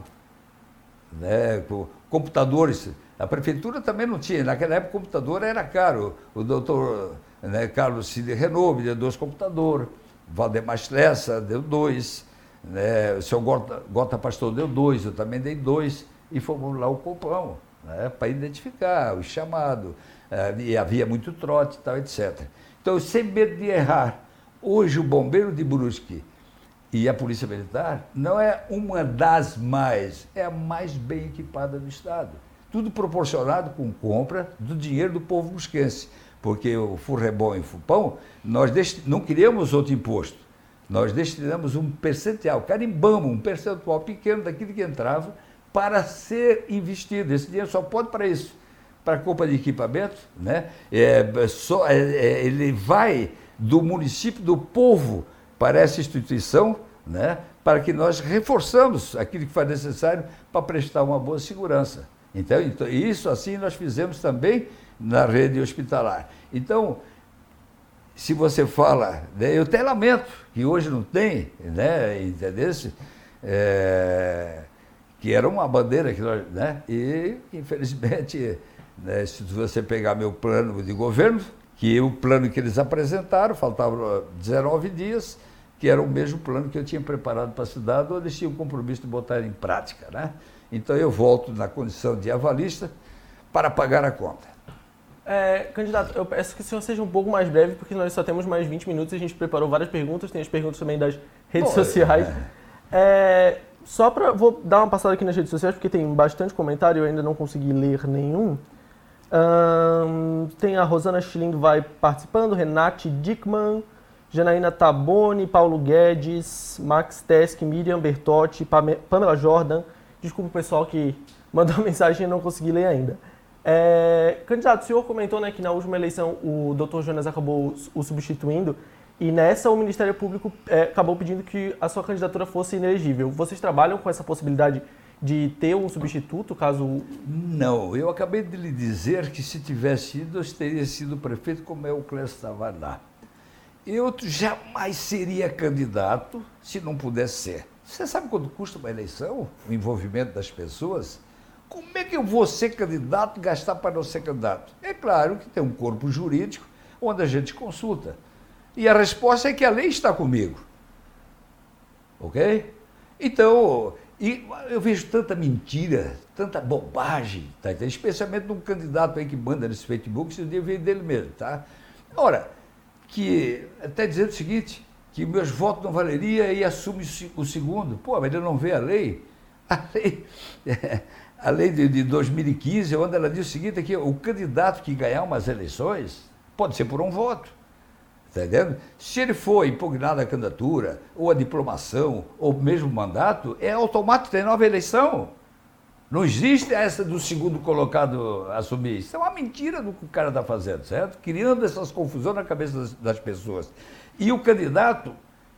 né, computadores. A prefeitura também não tinha. Naquela época o computador era caro. O doutor né, Carlos Cid Renault deu dois computadores. Valdemar Schlessa deu dois. Né, o senhor Gota, Gota Pastor deu dois, eu também dei dois. E fomos lá o Copão, né, para identificar o chamado. Eh, e havia muito trote e tal, etc. Então, sem medo de errar, hoje o bombeiro de Brusque e a Polícia Militar não é uma das mais, é a mais bem equipada do Estado. Tudo proporcionado com compra do dinheiro do povo brusquense. Porque o Furrebom e o Fupão, nós não queríamos outro imposto. Nós destinamos um percentual, carimbamos um percentual pequeno daquilo que entrava para ser investido. Esse dinheiro só pode para isso para a compra de equipamento, né? É, só, é, é, ele vai do município, do povo, para essa instituição, né? para que nós reforçamos aquilo que faz necessário para prestar uma boa segurança. Então, então, isso assim nós fizemos também na rede hospitalar. Então, se você fala, né, eu até lamento que hoje não tem, né, entendeu? É, que era uma bandeira que nós, né, e infelizmente, né, se você pegar meu plano de governo, que o plano que eles apresentaram, faltavam 19 dias, que era o mesmo plano que eu tinha preparado para a cidade, onde eles tinham o compromisso de botar em prática. Né? Então eu volto na condição de avalista para pagar a conta. É, candidato, eu peço que o senhor seja um pouco mais breve, porque nós só temos mais 20 minutos e a gente preparou várias perguntas, tem as perguntas também das redes Bom, sociais. É. É, só para. Vou dar uma passada aqui nas redes sociais, porque tem bastante comentário, eu ainda não consegui ler nenhum. Um, tem a Rosana Schlindo vai participando, Renate Dickman, Janaína Taboni, Paulo Guedes, Max Tesk, Miriam Bertotti, Pamela Jordan. Desculpa o pessoal que mandou *laughs* mensagem e não consegui ler ainda. É, candidato, o senhor comentou né, que na última eleição o Dr. Jonas acabou o substituindo e nessa o Ministério Público é, acabou pedindo que a sua candidatura fosse inelegível. Vocês trabalham com essa possibilidade de ter um substituto, caso... Não, eu acabei de lhe dizer que se tivesse ido, eu teria sido prefeito, como é o Clécio Tavares lá. Eu jamais seria candidato se não pudesse ser. Você sabe quanto custa uma eleição? O envolvimento das pessoas? Como é que eu vou ser candidato gastar para não ser candidato? É claro que tem um corpo jurídico onde a gente consulta. E a resposta é que a lei está comigo. Ok? Então, e eu vejo tanta mentira, tanta bobagem, tá? especialmente num candidato aí que manda nesse Facebook, se dia veio dele mesmo, tá? Ora, que até dizendo o seguinte, que meus votos não valeria e assume o segundo. Pô, mas ele não vê a lei. *laughs* A lei, *laughs* a lei de, de 2015, onde ela diz o seguinte, que o candidato que ganhar umas eleições pode ser por um voto. Está entendendo? Se ele for impugnado a candidatura, ou a diplomação, ou mesmo mandato, é automático, tem nova eleição. Não existe essa do segundo colocado assumir. Isso é uma mentira do que o cara está fazendo, certo? Criando essas confusões na cabeça das, das, pessoas. E o candidato,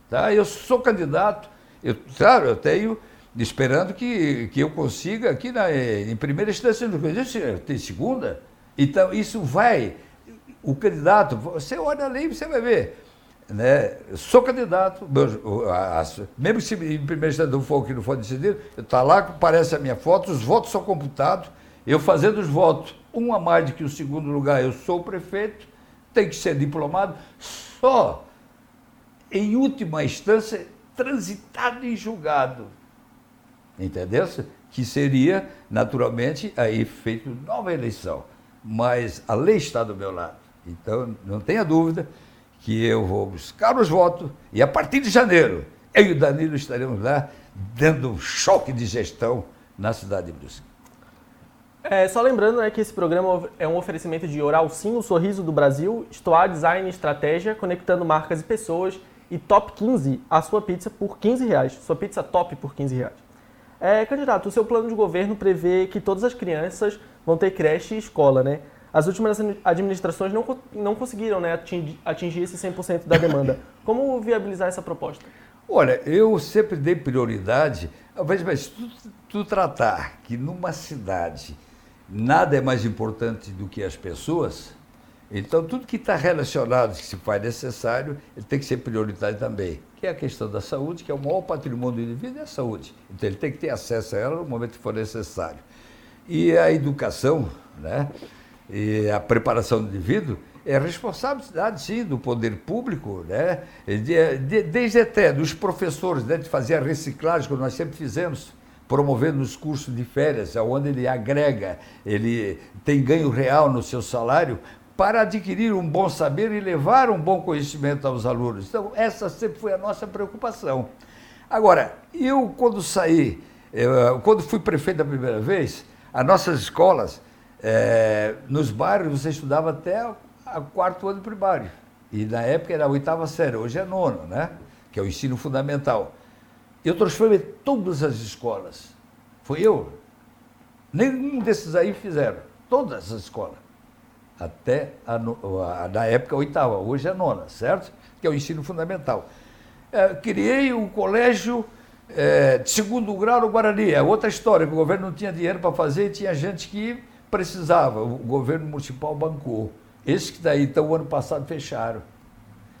tá? eu sou candidato, eu, claro, eu tenho, esperando que, que eu consiga aqui na, em primeira instância, tem segunda. Então, isso vai. O candidato, você olha a lei e você vai ver né? sou candidato, mesmo se em primeiro instante não for que não for decidido, está lá, aparece a minha foto, os votos são computados, eu fazendo os votos, um a mais do que o segundo lugar, eu sou o prefeito, tem que ser diplomado, só em última instância, transitado e julgado. Entendeu? Que seria, naturalmente, aí feito nova eleição. Mas a lei está do meu lado. Então, não tenha dúvida que eu vou buscar os votos e a partir de janeiro, eu e o Danilo estaremos lá dando um choque de gestão na cidade de Brusque. É, só lembrando né, que esse programa é um oferecimento de Oral Sim, o sorriso do Brasil, Stoa Design e Estratégia, conectando marcas e pessoas, e Top 15, a sua pizza por 15 reais. Sua pizza top por 15 reais. É, candidato, o seu plano de governo prevê que todas as crianças vão ter creche e escola, né? As últimas administrações não, não conseguiram né, atingir, atingir esse 100% da demanda. *laughs* Como viabilizar essa proposta? Olha, eu sempre dei prioridade, mas tu, tu tratar que numa cidade nada é mais importante do que as pessoas, então tudo que está relacionado, que se faz necessário, ele tem que ser prioritário também. Que é a questão da saúde, que é o maior patrimônio do indivíduo, é a saúde. Então ele tem que ter acesso a ela no momento que for necessário. E a educação, né? E a preparação do indivíduo é responsabilidade, sim, do poder público, né? De, de, desde até dos professores, né? de fazer a reciclagem, que nós sempre fizemos, promovendo os cursos de férias, onde ele agrega, ele tem ganho real no seu salário, para adquirir um bom saber e levar um bom conhecimento aos alunos. Então, essa sempre foi a nossa preocupação. Agora, eu, quando saí, eu, quando fui prefeito da primeira vez, as nossas escolas, é, nos bairros você estudava até o quarto ano primário. E na época era a oitava série, hoje é nono, né? Que é o ensino fundamental. Eu transformei todas as escolas. Foi eu. Nenhum desses aí fizeram. Todas as escolas. Até a, a, na época a oitava, hoje é a nona, certo? Que é o ensino fundamental. É, criei um colégio é, de segundo grau no Guarani. É outra história, que o governo não tinha dinheiro para fazer e tinha gente que precisava, o governo municipal bancou. Esses que daí, então, o ano passado fecharam.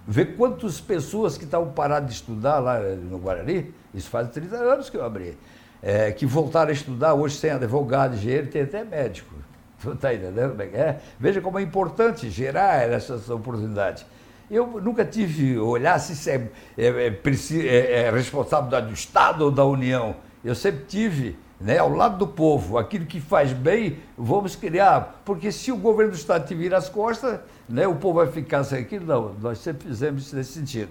Vê quantas pessoas que estavam paradas de estudar lá no Guarani, isso faz 30 anos que eu abri, é, que voltaram a estudar, hoje tem advogado, engenheiro, tem até médico. *laughs* Está entendendo como é que é? Veja como é importante gerar essas oportunidades. Eu nunca tive olhar se isso é, é, é, é, responsabilidade do Estado ou da União. Eu sempre tive né, ao lado do povo, aquilo que faz bem, vamos criar. Porque se o governo do Estado te vira as costas, né, o povo vai ficar sem aquilo. Não, nós sempre fizemos isso nesse sentido.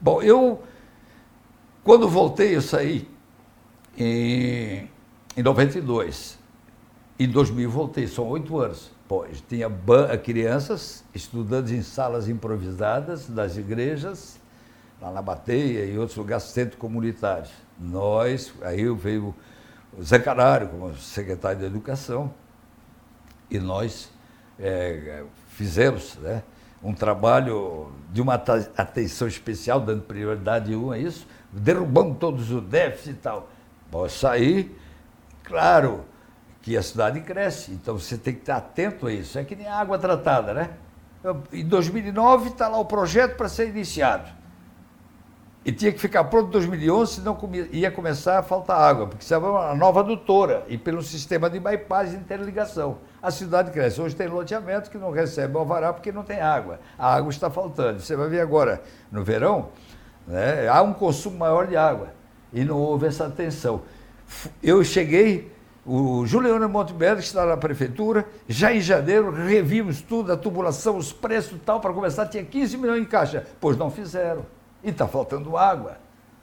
Bom, eu, quando voltei, eu saí em, em 92. Em 2000 voltei, são oito anos. Pois, tinha crianças, estudantes em salas improvisadas das igrejas, lá na Bateia e outros lugares, centro comunitários. Nós, aí veio Zé Canário como secretário de Educação, e nós é, fizemos né, um trabalho de uma atenção especial, dando prioridade um a isso, derrubando todos os déficits e tal. Bom, sair, claro que a cidade cresce, então você tem que estar atento a isso. É que nem água tratada, né? Em 2009 está lá o projeto para ser iniciado. E tinha que ficar pronto em 2011, senão ia começar a faltar água, porque precisava uma nova adutora e pelo sistema de bypass de interligação. A cidade cresce. Hoje tem loteamento que não recebe alvará porque não tem água. A água está faltando. Você vai ver agora, no verão, né, há um consumo maior de água e não houve essa atenção. Eu cheguei, o Juliano Montebello, está na prefeitura, já em janeiro revimos tudo, a tubulação, os preços e tal, para começar, tinha 15 milhões em caixa. Pois não fizeram e está faltando água.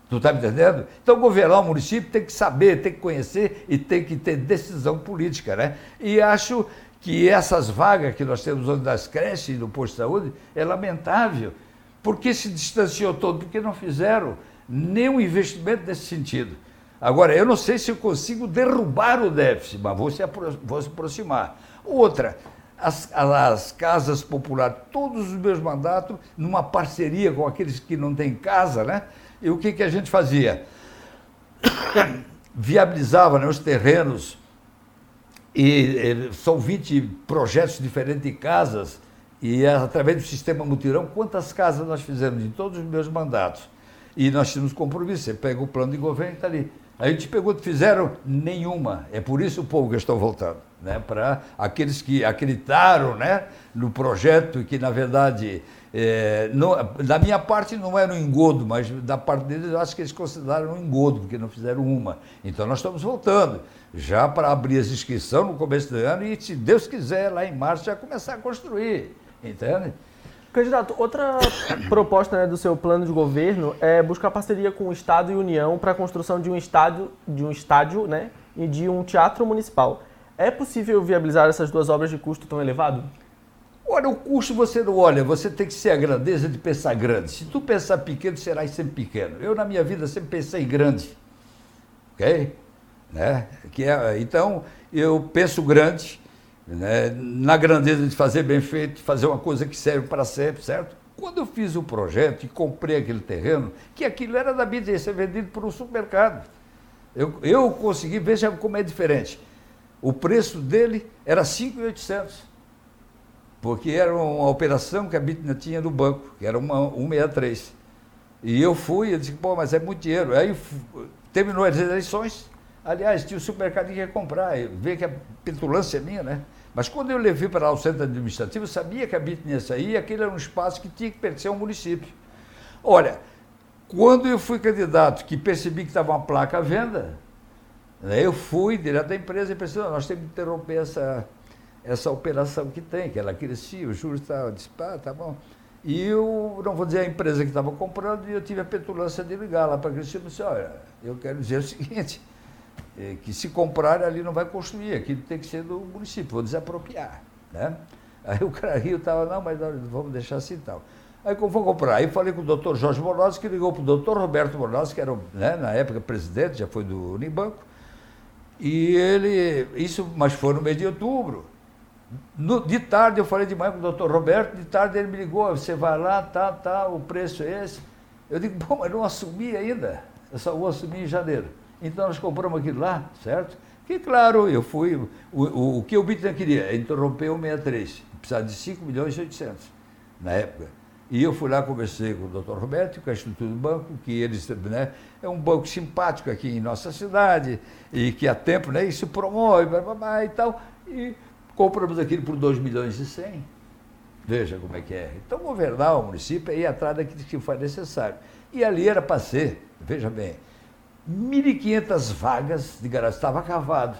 Tu está me entendendo? Então, governar o município tem que saber, tem que conhecer e tem que ter decisão política, né? E acho que essas vagas que nós temos onde das creches e no posto de saúde é lamentável. Porque se distanciou todo? Porque não fizeram nenhum investimento nesse sentido. Agora, eu não sei se eu consigo derrubar o déficit, mas vou se, apro vou se aproximar. Outra, as, as, casas populares, todos os meus mandatos, numa parceria com aqueles que não têm casa, né? E o que, que a gente fazia? *coughs* Viabilizava né, os terrenos, e, e, são 20 projetos diferentes de casas, e através do sistema mutirão, quantas casas nós fizemos em todos os meus mandatos? E nós tínhamos compromisso, você pega o plano de governo e está ali. A gente pergunta, fizeram nenhuma. É por isso o povo que estão voltando. Né? Para aqueles que acreditaram né? no projeto que, na verdade, é, não, da minha parte não era um engodo, mas da parte deles eu acho que eles consideraram um engodo, porque não fizeram uma. Então nós estamos voltando, já para abrir as inscrições no começo do ano e, se Deus quiser, lá em março já começar a construir. Entende? Candidato, outra *coughs* proposta né, do seu plano de governo é buscar parceria com o Estado e União para a construção de um estádio, de um estádio né, e de um teatro municipal. É possível viabilizar essas duas obras de custo tão elevado? Olha, o custo você não olha, você tem que ser a grandeza de pensar grande. Se tu pensar pequeno, serás sempre pequeno. Eu, na minha vida, sempre pensei grande. Ok? Né? Que é, então, eu penso grande né, na grandeza de fazer bem feito, fazer uma coisa que serve para sempre, certo? Quando eu fiz o projeto e comprei aquele terreno, que aquilo era da ia ser vendido por um supermercado. Eu, eu consegui, veja como é diferente. O preço dele era 5,800, porque era uma operação que a Bitna tinha no banco, que era uma 163. E eu fui, eu disse, pô, mas é muito dinheiro. Aí terminou as eleições, aliás, tinha o supermercado que ia comprar, vê que a petulância é minha, né? Mas quando eu levei para lá o centro administrativo, eu sabia que a BIT ia sair e aquele era um espaço que tinha que pertencer ao município. Olha, quando eu fui candidato, que percebi que estava uma placa à venda, né, eu fui direto da empresa e pensei, nós temos que interromper essa, essa operação que tem, que ela crescia, os juros estavam, disse, ah, tá bom. E eu, não vou dizer a empresa que estava comprando, e eu tive a petulância de ligar lá para a Cristina e disse, olha, eu quero dizer o seguinte, é, que se comprar ali não vai construir, aquilo tem que ser do município, vou desapropriar. Né? Aí o cara riu estava, não, mas vamos deixar assim e tal. Aí eu vou comprar. Aí falei com o doutor Jorge Bornoz, que ligou para o doutor Roberto Bornoz, que era, né, na época, presidente, já foi do Unibanco. E ele, isso, mas foi no mês de outubro. No, de tarde eu falei de manhã com o doutor Roberto, de tarde ele me ligou, você vai lá, tá, tá, o preço é esse. Eu digo, bom, mas não assumi ainda. Eu só vou assumir em janeiro. Então nós compramos aquilo lá, certo? Que claro, eu fui. O, o, o que o Bitcoin queria? Interromper o 63. Precisava de 5 milhões e 800 na época. E eu fui lá, conversei com o doutor Roberto, com a estrutura do banco, que eles, né, é um banco simpático aqui em nossa cidade, e que há tempo né, isso promove, blá, blá, blá, e tal, e compramos aquilo por 2 milhões e 100. Veja como é que é. Então, governar o município é ir atrás daquilo que for necessário. E ali era para ser, veja bem, 1.500 vagas de garagem, estava cavado,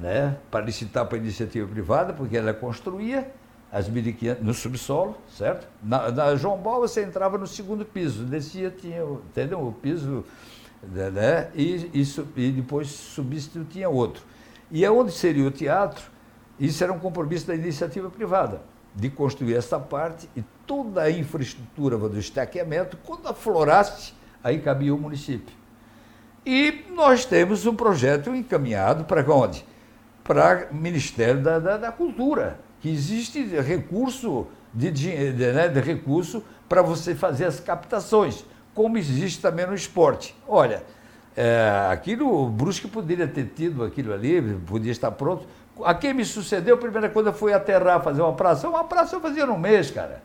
né, para licitar para a iniciativa privada, porque ela construía, as 1.500 no subsolo, certo? Na, na, João Bal você entrava no segundo piso, descia, tinha, entendeu? O piso, né? né e, isso, e depois subisse tinha outro. E aonde seria o teatro, isso era um compromisso da iniciativa privada, de construir essa parte e toda a infraestrutura do estaqueamento, quando aflorasse, aí cabia o município. E nós temos um projeto encaminhado para onde? Para o Ministério da, da, da Cultura que existe recurso de, de, né, de recurso para você fazer as captações, como existe também no esporte. Olha, é, aquilo, o Brusque poderia ter tido aquilo ali, podia estar pronto. A quem me sucedeu, a primeira coisa foi aterrar, fazer uma praça. Uma praça eu fazia num mês, cara.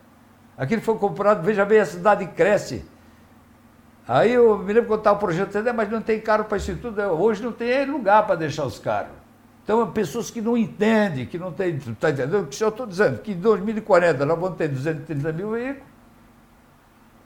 Aquilo foi comprado, veja bem, a cidade cresce. Aí eu me lembro quando estava o projeto, mas não tem carro para isso tudo. Hoje não tem lugar para deixar os carros. Então, pessoas que não entendem, que não têm. Está entendendo? Que eu estou dizendo que em 2040 nós vamos ter 230 mil veículos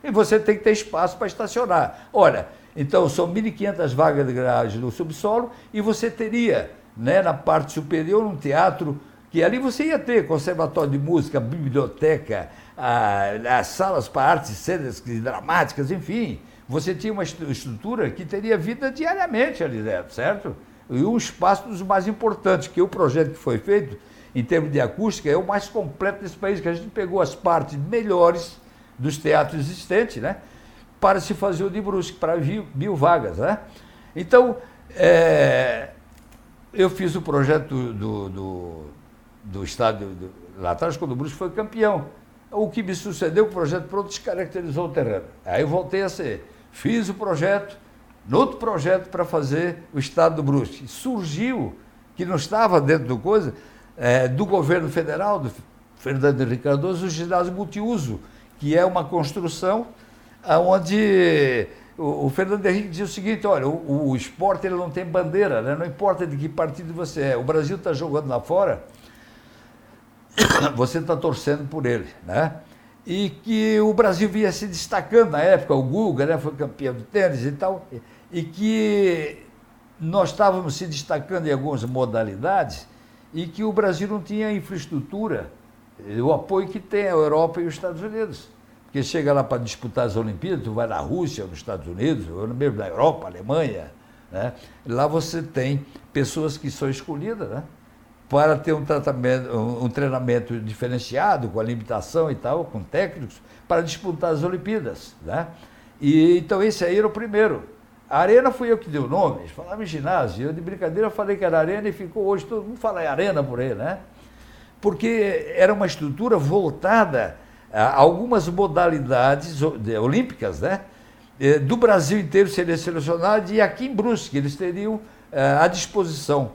e você tem que ter espaço para estacionar. Olha, então são 1.500 vagas de garagem no subsolo e você teria, né, na parte superior, um teatro que ali você ia ter conservatório de música, biblioteca, as salas para artes cenas dramáticas, enfim. Você tinha uma estrutura que teria vida diariamente ali dentro, certo? e um espaço dos mais importantes, que o projeto que foi feito, em termos de acústica, é o mais completo desse país, que a gente pegou as partes melhores dos teatros existentes, né? Para se fazer o de Brusque, para mil, vagas, né? Então, é, eu fiz o projeto do, do, do estádio do, lá atrás, quando o Brusque foi campeão. O que me sucedeu, o projeto pronto descaracterizou o terreno. Aí eu voltei a ser. Fiz o projeto, outro projeto para fazer o Estado do Brusque. Surgiu, que não estava dentro do coisa, é, do governo federal, do Fernando Henrique Cardoso, o ginásio multiuso, que é uma construção onde o, o Fernando Henrique diz o seguinte, olha, o, o esporte ele não tem bandeira, né? não importa de que partido você é, o Brasil está jogando lá fora, *coughs* você está torcendo por ele, né? E que o Brasil vinha se destacando na época, o Guga né, foi campeão de tênis e tal e que nós estávamos se destacando em algumas modalidades e que o Brasil não tinha infraestrutura, o apoio que tem a Europa e os Estados Unidos. Porque chega lá para disputar as Olimpíadas, tu vai na Rússia, nos Estados Unidos, ou mesmo na Europa, Alemanha, né? lá você tem pessoas que são escolhidas né? Para ter um, tratamento, um, treinamento diferenciado, com a limitação e tal, com técnicos, para disputar as Olimpíadas. Né? E, então esse aí era o primeiro. A arena fui eu que dei o nome, eles falavam em ginásio. Eu de brincadeira falei que era arena e ficou hoje todo mundo fala em arena por aí, né? Porque era uma estrutura voltada a algumas modalidades olímpicas, né? Eh, do Brasil inteiro seria selecionado e aqui em Brusque eles teriam eh, à disposição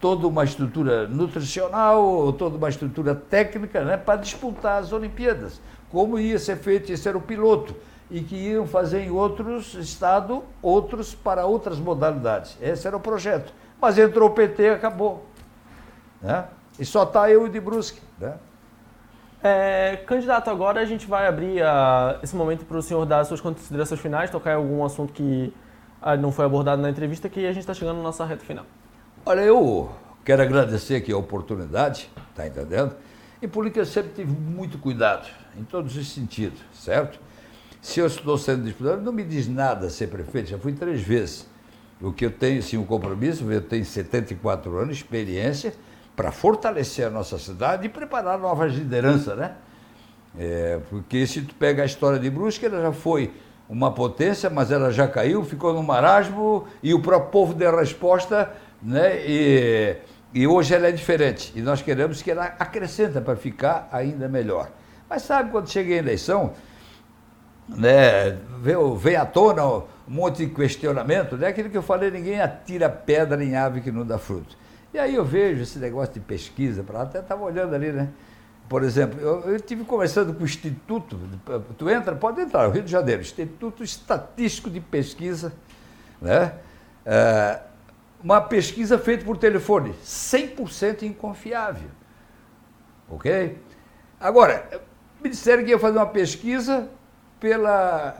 toda uma estrutura nutricional, toda uma estrutura técnica né, para disputar as Olimpíadas. Como ia ser feito, esse era o piloto e que iam fazer em outros estados, outros para outras modalidades. Esse era o projeto. Mas entrou o PT e acabou. Né? E só está eu e de Brusque. Né? É, candidato, agora a gente vai abrir uh, esse momento para o senhor dar as suas considerações finais, tocar em algum assunto que uh, não foi abordado na entrevista, que a gente está chegando na nossa reta final. Olha, eu quero agradecer aqui a oportunidade, tá entendendo? Em política eu sempre tive muito cuidado, em todos os sentidos, certo? Se eu estou sendo disputado, não me diz nada ser prefeito, já fui três vezes. O que eu tenho, sim, um compromisso, eu tenho 74 anos, experiência, para fortalecer a nossa cidade e preparar novas lideranças, né? É, porque se tu pega a história de Brusque, ela já foi uma potência, mas ela já caiu, ficou no marasmo e o próprio povo deu resposta, né? E, e hoje ela é diferente. E nós queremos que ela acrescenta para ficar ainda melhor. Mas sabe, quando chega a eleição, né, veio, à tona um monte de questionamento, né? aquilo que eu falei, ninguém atira pedra em ave que não dá fruto. E aí eu vejo esse negócio de pesquisa para até estava olhando ali, né? por exemplo, eu, eu tive conversando com o Instituto, tu entra, pode entrar, Rio de Janeiro, Instituto Estatístico de Pesquisa, né? É, uma pesquisa feita por telefone, 100% inconfiável. Ok? Agora, me disseram que ia fazer uma pesquisa pela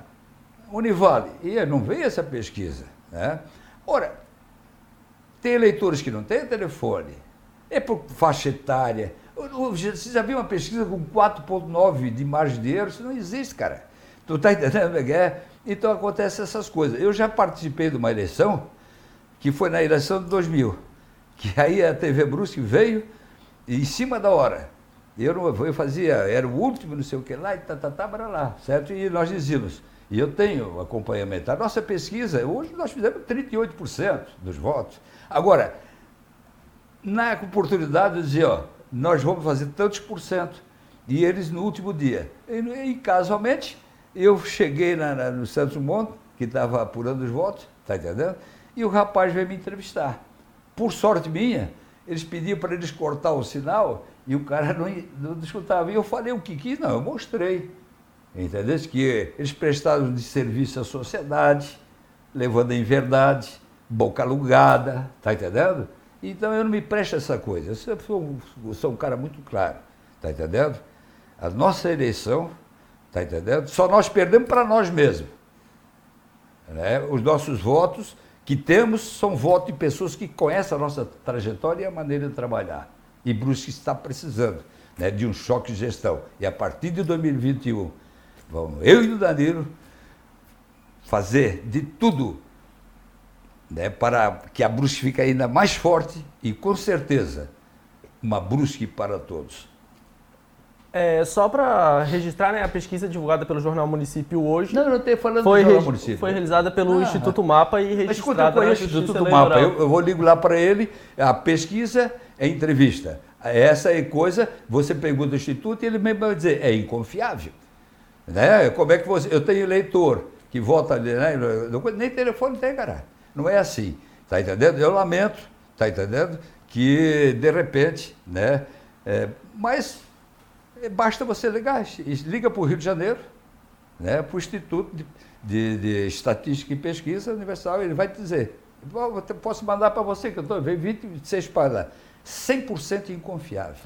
Univale. E não veio essa pesquisa. Né? Ora, tem eleitores que não têm telefone, é por faixa etária. Você já viu uma pesquisa com 4,9 de margem de erro? Isso não existe, cara. Tu está entendendo? Então acontecem essas coisas. Eu já participei de uma eleição, que foi na eleição de 2000, que aí a TV Brusque veio em cima da hora. Eu, não, eu fazia, era o último, não sei o que lá, e tá, tá, tá, para lá, certo? E nós dizíamos, e eu tenho acompanhamento. A nossa pesquisa, hoje nós fizemos 38% dos votos. Agora, na oportunidade de dizer, ó, nós vamos fazer tantos por cento. E eles no último dia. E, e casualmente, eu cheguei na, na, no Santos Monte, que estava apurando os votos, tá entendendo? E o rapaz veio me entrevistar. Por sorte minha, eles pediam para eles cortar o sinal e o cara não, não escutava. E eu falei o que quis, não, eu mostrei. Entendeu? Que eles prestaram de serviço à sociedade, levando em verdade, boca alugada, tá entendendo? Então eu não me presto essa coisa. Eu sou, eu sou um cara muito claro, tá entendendo? A nossa eleição, tá entendendo? Só nós perdemos para nós mesmos. Né? Os nossos votos que temos são votos de pessoas que conhecem a nossa trajetória e a maneira de trabalhar e Brusque está precisando né, de um choque de gestão. E a partir de 2021, vamos eu e o Danilo fazer de tudo né, para que a Brusque fique ainda mais forte e, com certeza, uma Brusque para todos. É, só para registrar, né, a pesquisa divulgada pelo Jornal Município hoje. Não, não estou falando foi do Jornal Município. Foi realizada pelo ah, Instituto Mapa e registrada Mas escuta, eu conheço o Instituto Eleitoral. Mapa. Eu, eu vou ligar lá para ele. A pesquisa é entrevista. Essa é coisa, você pergunta ao Instituto e ele mesmo vai dizer, é inconfiável. Né? Como é que você. Eu tenho eleitor que vota ali, né? nem telefone tem, cara. Não é assim. Está entendendo? Eu lamento, está entendendo? Que de repente, né? É, mas basta você ligar, liga para o Rio de Janeiro, né? para o Instituto de, de, de Estatística e Pesquisa Universal, ele vai te dizer. Posso mandar para você, que eu estou vendo 26 páginas. 100% inconfiável.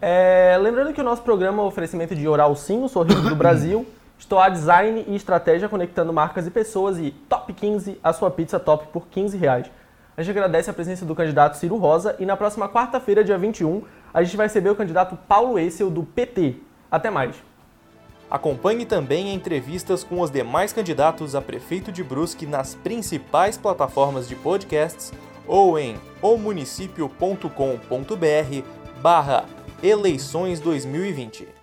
É, lembrando que o nosso programa é um oferecimento de Oral Sim, o sorriso do Brasil, *coughs* Stoa Design e Estratégia conectando marcas e pessoas e Top 15, a sua pizza top por 15 reais. A gente agradece a presença do candidato Ciro Rosa e na próxima quarta-feira, dia 21, a gente vai receber o candidato Paulo Essel do PT. Até mais. Acompanhe também entrevistas com os demais candidatos a prefeito de Brusque nas principais plataformas de podcasts ou em omunicipio.com.br barra eleições 2020.